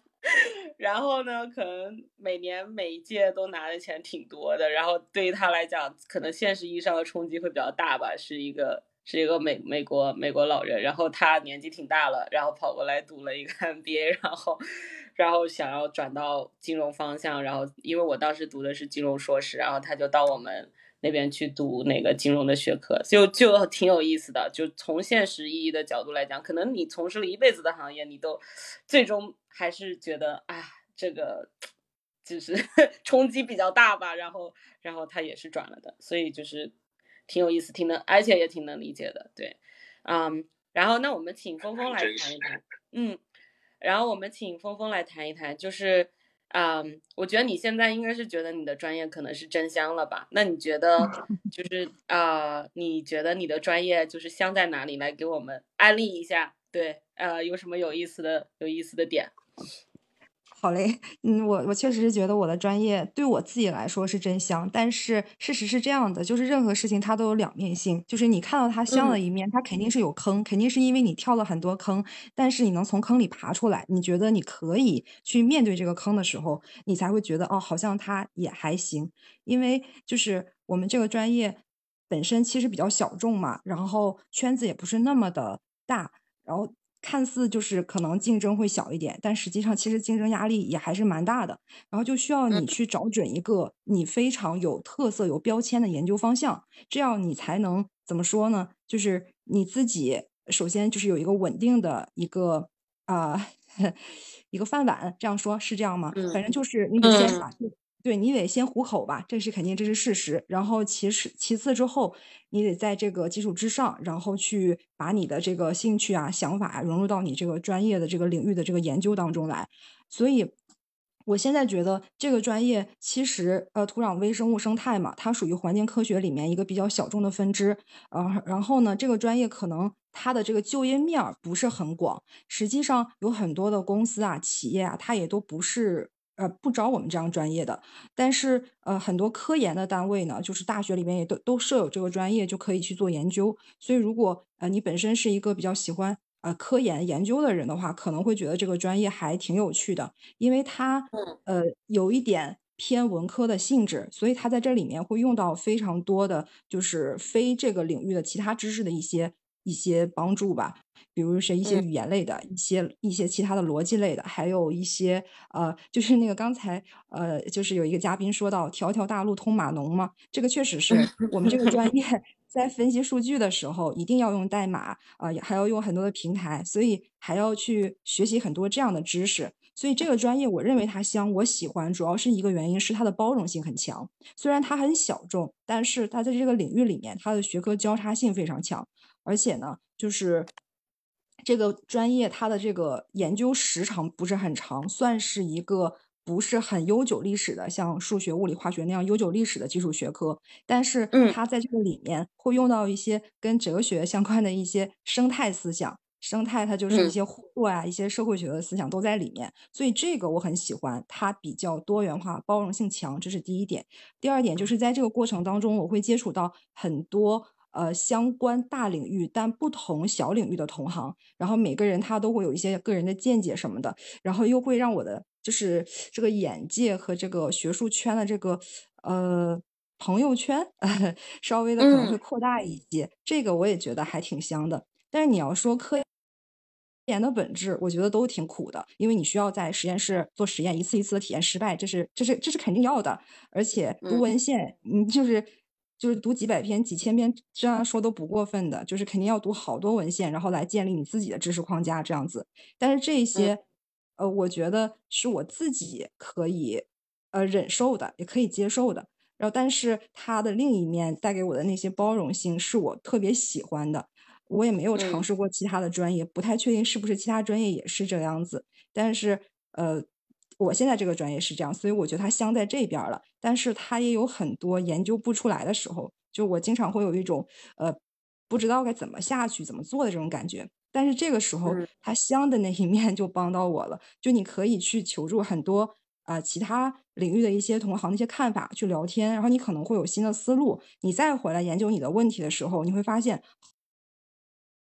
然后呢，可能每年每一届都拿的钱挺多的，然后对于他来讲，可能现实意义上的冲击会比较大吧。是一个是一个美美国美国老人，然后他年纪挺大了，然后跑过来读了一个 MBA，然后。然后想要转到金融方向，然后因为我当时读的是金融硕士，然后他就到我们那边去读那个金融的学科，就就挺有意思的。就从现实意义的角度来讲，可能你从事了一辈子的行业，你都最终还是觉得，哎，这个就是 冲击比较大吧。然后，然后他也是转了的，所以就是挺有意思，挺能，而且也挺能理解的。对，嗯，然后那我们请峰峰来谈一谈，嗯。然后我们请峰峰来谈一谈，就是，嗯，我觉得你现在应该是觉得你的专业可能是真香了吧？那你觉得，就是啊，你觉得你的专业就是香在哪里？来给我们安利一下，对，呃，有什么有意思的、有意思的点？好嘞，嗯，我我确实是觉得我的专业对我自己来说是真香，但是事实是这样的，就是任何事情它都有两面性，就是你看到它香的一面，它肯定是有坑，肯定是因为你跳了很多坑，但是你能从坑里爬出来，你觉得你可以去面对这个坑的时候，你才会觉得哦，好像它也还行，因为就是我们这个专业本身其实比较小众嘛，然后圈子也不是那么的大，然后。看似就是可能竞争会小一点，但实际上其实竞争压力也还是蛮大的。然后就需要你去找准一个你非常有特色、有标签的研究方向，这样你才能怎么说呢？就是你自己首先就是有一个稳定的一个啊 一个饭碗。这样说是这样吗？反正就是你得先把。对你得先糊口吧，这是肯定，这是事实。然后其实，其次之后，你得在这个基础之上，然后去把你的这个兴趣啊、想法融入到你这个专业的这个领域的这个研究当中来。所以，我现在觉得这个专业其实，呃，土壤微生物生态嘛，它属于环境科学里面一个比较小众的分支。呃，然后呢，这个专业可能它的这个就业面儿不是很广，实际上有很多的公司啊、企业啊，它也都不是。呃，不招我们这样专业的，但是呃，很多科研的单位呢，就是大学里面也都都设有这个专业，就可以去做研究。所以，如果呃你本身是一个比较喜欢呃科研研究的人的话，可能会觉得这个专业还挺有趣的，因为它呃有一点偏文科的性质，所以它在这里面会用到非常多的就是非这个领域的其他知识的一些一些帮助吧。比如是一些语言类的，一些一些其他的逻辑类的，还有一些呃，就是那个刚才呃，就是有一个嘉宾说到“条条大路通码农”嘛，这个确实是 我们这个专业在分析数据的时候一定要用代码啊，还要用很多的平台，所以还要去学习很多这样的知识。所以这个专业我认为它香，我喜欢，主要是一个原因是它的包容性很强。虽然它很小众，但是它在这个领域里面，它的学科交叉性非常强，而且呢，就是。这个专业它的这个研究时长不是很长，算是一个不是很悠久历史的，像数学、物理、化学那样悠久历史的基础学科，但是嗯它在这个里面会用到一些跟哲学相关的一些生态思想。生态它就是一嗯些互作啊，一些社会学的思想都在里面，所以这个我很喜欢，它比较多元化，包容性强，这是第一点。第二点就是在这个过程当中，我会接触到很多呃相关大领域但不同小领域的同行，然后每个人他都会有一些个人的见解什么的，然后又会让我的就是这个眼界和这个学术圈的这个呃朋友圈 稍微的可能会嗯扩大一些，这个我也觉得还挺香的。但是你要说科研的本质，我觉得都挺苦的，因为你需要在实验室做实验，一次一次的体验失败，这是这是这是肯定要的。而且读嗯文献，嗯就是就是读几百篇、几千篇，这样说都不过分的，就是肯定要读好多文献，然后来建立你自己的知识框架这样子。但是这些，呃，我觉得是我自己可以呃忍受的，也可以接受的。然后，但是它的另一面带给我的那些包容性，是我特别喜欢的。我也没有尝嗯试过其他的专业，不太确定是不是其他专业也是这样子。但是，呃，我现在这个专业是这样，所以我觉得它香在这边儿了。但是它也有很多研究不出来的时候，就我经常会有一种呃不知道该怎么下去、怎么做的这种感觉。但是这个时候嗯，它香的那一面就帮到我了，就你可以去求助很多啊、呃其他领域的一些同行的一些看法去聊天，然后你可能会有新的思路。你再回来研究你的问题的时候，你会发现。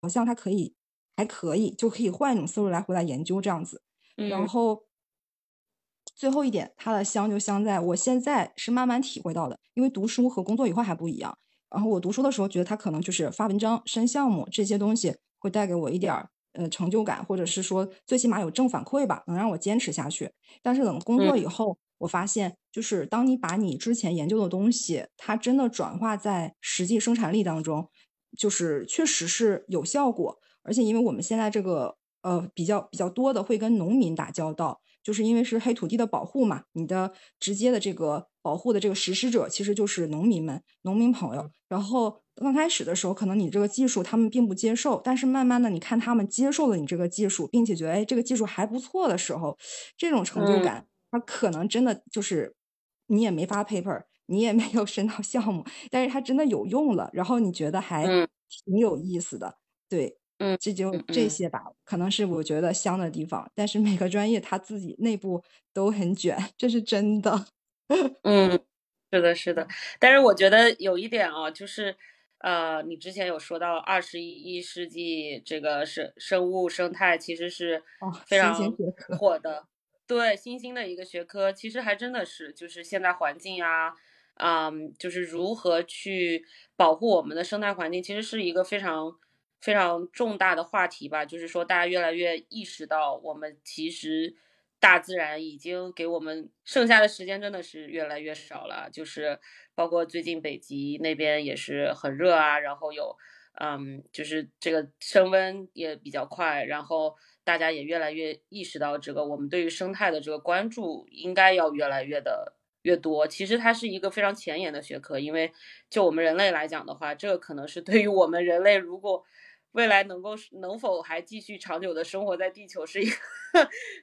好像它可以，还可以，就可以换一种思路来回来研究这样子。然嗯后最后一点，它的香就香在我现在是慢慢体会到的，因为读书和工作以后还不一样。然后我读书的时候觉得它可能就是发文章、申项目这些东西会带给我一点儿呃成就感，或者是说最起码有正反馈吧，能让我坚持下去。但是等工作以后，我发现就是当你把你之前研究的东西，它真的转化在实际生产力当中，就是确实是有效果。而且因为我们现在这个呃比较比较多的会跟农民打交道，就是因为是黑土地的保护嘛，你的直接的这个保护的这个实施者其实就是农民们、农民朋友。然后刚开始的时候，可能你这个技术他们并不接受，但是慢慢的你看他们接受了你这个技术，并且觉得哎这个技术还不错的时候，这种成就嗯感，它可能真的就是你也没发 paper，你也没有申到项目，但是它真的有用了，然后你觉得还嗯挺有意思的，对。嗯这就这些吧，可能是我觉得香的地方。但是每个专业它自己内部都很卷，这是真的。嗯，是的，是的。但是我觉得有一点啊，就是呃，你之前有说到二十一世纪这个生生物生态其实是非常火的，对，新兴的一个学科，其实还真的是就是现代环境啊，嗯，就是如何去保护我们的生态环境，其实是一个非常非常重大的话题吧。就是说，大家越来越意识到，我们其实大自然已经给我们剩下的时间真的是越来越少了。就是包括最近北极那边也是很热啊，然后有嗯，就是这个升温也比较快，然后大家也越来越意识到这个我们对于生态的这个关注应该要越来越的越多。其实它是一个非常前沿的学科，因为就我们人类来讲的话，这个可能是对于我们人类如果未来能够能否还继续长久的生活在地球，是一个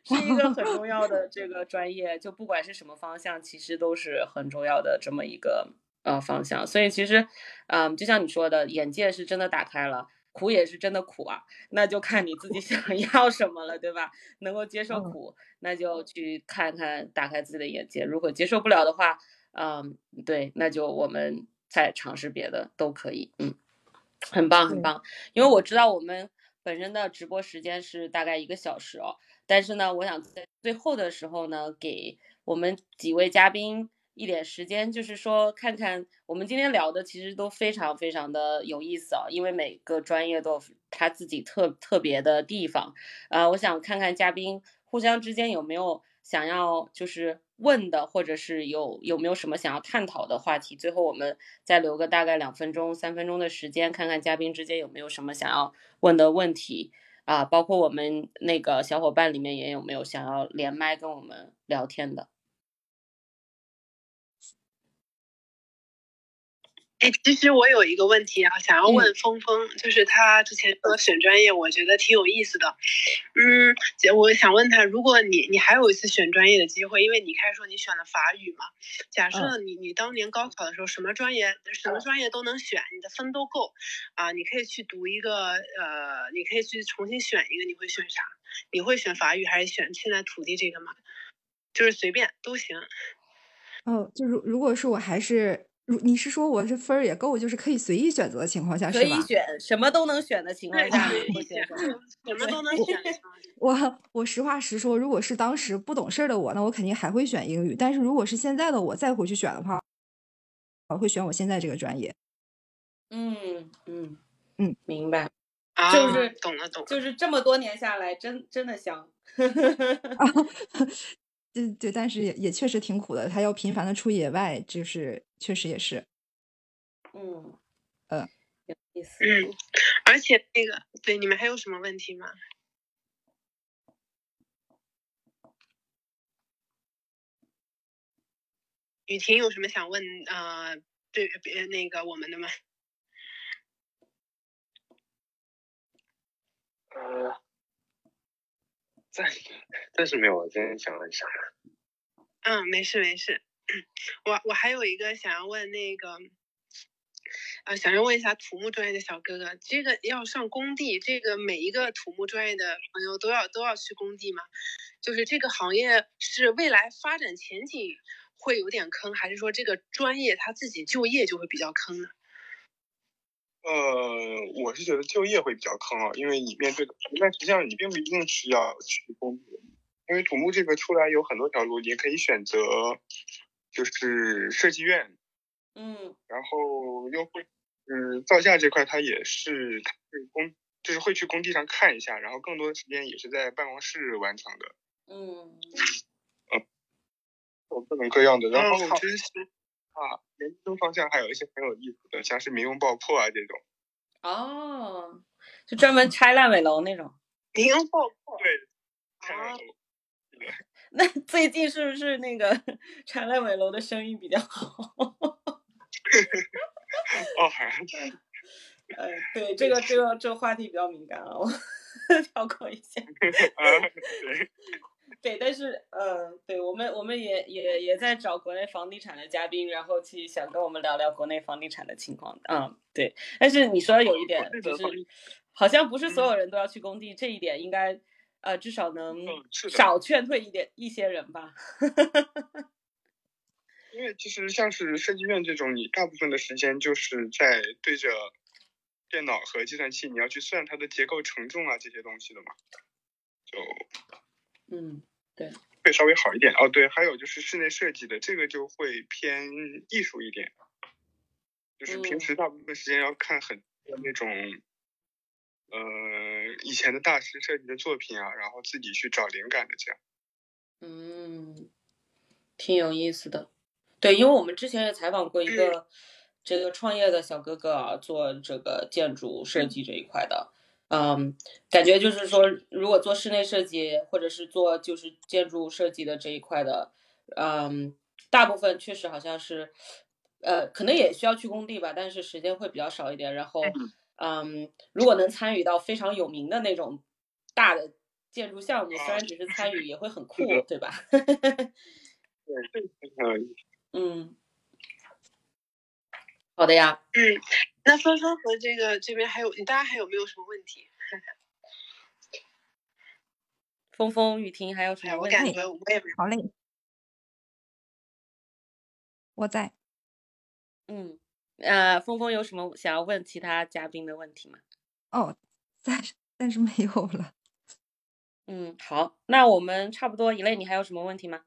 是一个很重要的这个专业。就不管是什么方向，其实都是很重要的这么一个呃方向。所以其实，嗯，就像你说的，眼界是真的打开了。苦也是真的苦啊，那就看你自己 想要什么了，对吧？能够接受嗯苦，那就去看看，打开自己的眼界。如果接受不了的话，嗯，对，那就我们再尝试别的都可以。嗯，很棒，很棒。因为我知道我们本身的直播时间是大概一个小时哦，但是呢，我想在最后的时候呢，给我们几位嘉宾一点时间，就是说看看我们今天聊的其实都非常非常的有意思啊，因为每个专业都有他自己特特别的地方。呃，我想看看嘉宾互相之间有没有想要就是问的，或者是有有没有什么想要探讨的话题。最后我们再留个大概两分钟、三分钟的时间，看看嘉宾之间有没有什么想要问的问题啊，包括我们那个小伙伴里面也有没有想要连麦跟我们聊天的。哎，其实我有一个问题啊，想要问峰峰，就是他之前说选专业，我觉得挺有意思的。嗯，我想问他，如果你你还有一次选专业的机会，因为你开始说你选了法语嘛，假设你你当年高考的时候什么专业什么专业都能选，你的分都够啊，你可以去读一个呃，你可以去重新选一个，你会选啥？你会选法语还是选现在土地这个吗？就是随便都行。哦，就如如果是我还是。如你是说我这分儿也够，就是可以随意选择的情况下，可以选什么都能选的情况下，什么都能选。我我实话实说，如果是当时不懂事儿的我，那我肯定还会选英语。但是如果是现在的我再回去选的话，我会选我现在这个专业。嗯嗯嗯，明白。就是懂了懂，就是这么多年下来，真真的香。对对，但是也也确实挺苦的，他要频繁的出野外，就是确实也是，嗯，呃，有意思，嗯，而且那个，对，你们还有什么问题吗？雨婷有什么想问啊？对，别那个我们的吗？呃。暂时暂时没有，我今天想了一下。嗯，没事没事。我我还有一个想要问那个，呃，想要问一下土木专业的小哥哥，这个要上工地，这个每一个土木专业的朋友都要都要去工地吗？就是这个行业是未来发展前景会有点坑，还是说这个专业他自己就业就会比较坑呢？呃，我是觉得就业会比较坑啊，因为你面对的，但实际上你并不一定是要去工地，因为土木这个出来有很多条路，你可以选择就是设计院，嗯，然后又会，嗯，造价这块它也是，它是工，就是会去工地上看一下，然后更多的时间也是在办公室完成的，嗯，嗯，有各种各样的，然后其实。啊，研究生方向还有一些很有意思的，像是民用爆破啊这种。哦，就专门拆烂尾楼那种。民用爆破。对。拆烂尾楼。那最近是不是那个 拆烂尾楼的生意比较好？哦，还是。呃，对，这个这个这个话题比较敏感啊，我跳过一下。对。对，但是，嗯，对我们，我们也也也在找国内房地产的嘉宾，然后去想跟我们聊聊国内房地产的情况。嗯，对。但是你说有一点，就是好像不是所有人都要去工地，这一点应该，呃，至少能少劝退一点一些人吧。因为其实像是设计院这种，你大部分的时间就是在对着电脑和计算器，你要去算它的结构承重啊这些东西的嘛，就。嗯，对，会稍微好一点哦。对，还有就是室内设计的这个就会偏艺术一点，就是平时大部分时间要看很多那种，呃，以前的大师设计的作品啊，然后自己去找灵感的这样。嗯，挺有意思的。对，因为我们之前也采访过一个这个创业的小哥哥啊，做这个建筑设计这一块的。嗯，感觉就是说，如果做室内设计或者是做就是建筑设计的这一块的，嗯，大部分确实好像是，呃，可能也需要去工地吧，但是时间会比较少一点。然后，嗯，如果能参与到非常有名的那种大的建筑项目，虽然只是参与，也会很酷，对吧？对，嗯，好的呀。嗯。那峰峰和这个这边还有，大家还有没有什么问题？峰峰、雨婷还有什么问题？我感觉我也好嘞，我在。嗯，呃，峰峰有什么想要问其他嘉宾的问题吗？哦，暂时暂时没有了。嗯，好，那我们差不多一类，你还有什么问题吗？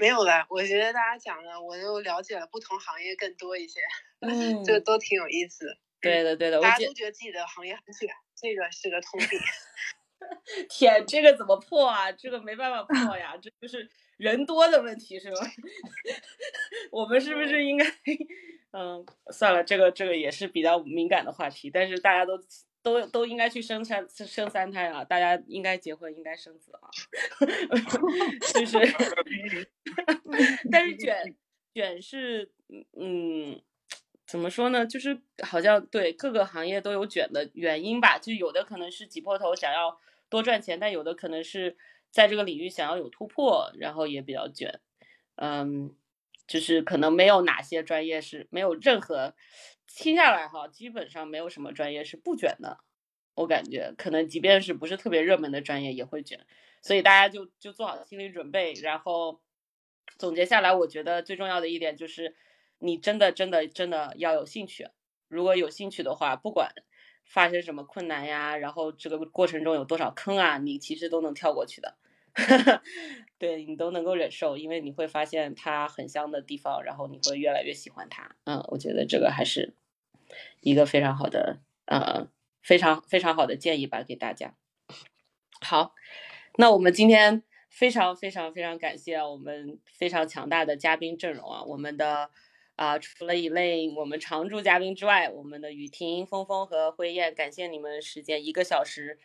没有了，我觉得大家讲的，我又了解了不同行业更多一些，嗯，就都挺有意思。对的，对的，大家都觉得自己的行业很卷，这个是个通病。天，这个怎么破啊？这个没办法破呀，这就是人多的问题，是吧？我们是不是应该，嗯，算了，这个这个也是比较敏感的话题，但是大家都。都都应该去生三生三胎啊！大家应该结婚，应该生子啊！就是，但是卷卷是，嗯，怎么说呢？就是好像对各个行业都有卷的原因吧。就有的可能是挤破头想要多赚钱，但有的可能是在这个领域想要有突破，然后也比较卷。嗯，就是可能没有哪些专业是没有任何听下来哈，基本上没有什么专业是不卷的。我感觉可能即便是不是特别热门的专业也会卷，所以大家就就做好心理准备，然后。总结下来，我觉得最重要的一点就是，你真的、真的、真的要有兴趣。如果有兴趣的话，不管发生什么困难呀，然后这个过程中有多少坑啊，你其实都能跳过去的。对你都能够忍受，因为你会发现它很香的地方，然后你会越来越喜欢它。嗯，我觉得这个还是一个非常好的，呃，非常非常好的建议吧，给大家。好，那我们今天。非常非常非常感谢我们非常强大的嘉宾阵容啊！我们的啊，除了一类我们常驻嘉宾之外，我们的雨婷、峰峰和辉燕，感谢你们时间一个小时，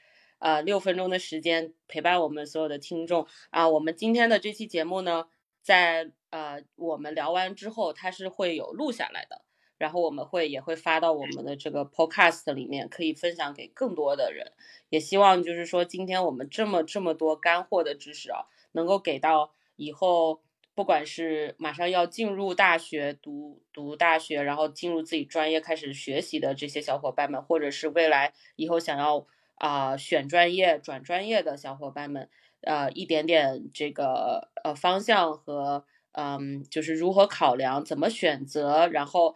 呃，六分钟的时间陪伴我们所有的听众啊！我们今天的这期节目呢，在呃我们聊完之后，它是会有录下来的，然后我们会也会发到我们的这个 podcast 里面，可以分享给更多的人。也希望就是说，今天我们这么这么多干货的知识啊，能够给到以后，不管是马上要进入大学读读大学，然后进入自己专业开始学习的这些小伙伴们，或者是未来以后想要啊选专业转专业的小伙伴们，呃，一点点这个呃方向和嗯，就是如何考量，怎么选择，然后。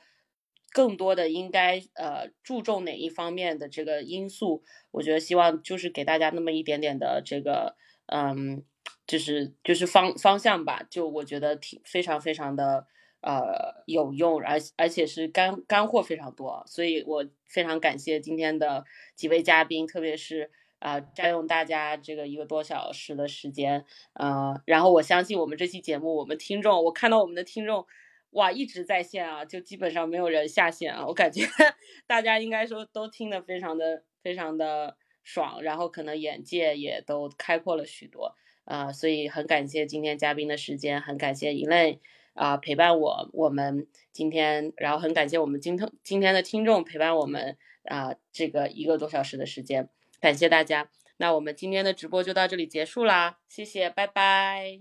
更多的应该呃注重哪一方面的这个因素？我觉得希望就是给大家那么一点点的这个嗯，就是就是方方向吧。就我觉得挺非常非常的呃有用，而而且是干干货非常多，所以我非常感谢今天的几位嘉宾，特别是啊占用大家这个一个多小时的时间，呃，然后我相信我们这期节目，我们听众，我看到我们的听众。哇，一直在线啊，就基本上没有人下线啊。我感觉 大家应该说都听得非常的非常的爽，然后可能眼界也都开阔了许多啊。所以很感谢今天嘉宾的时间，很感谢以内啊陪伴我我们今天，然后很感谢我们今天今天的听众陪伴我们啊这个一个多小时的时间，感谢大家。那我们今天的直播就到这里结束啦，谢谢，拜拜，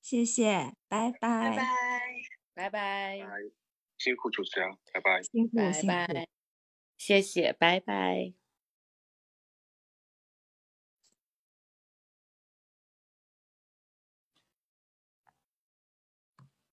谢谢，拜拜，拜拜。拜拜，辛苦主持人，拜拜，辛苦，拜拜，谢谢，拜拜。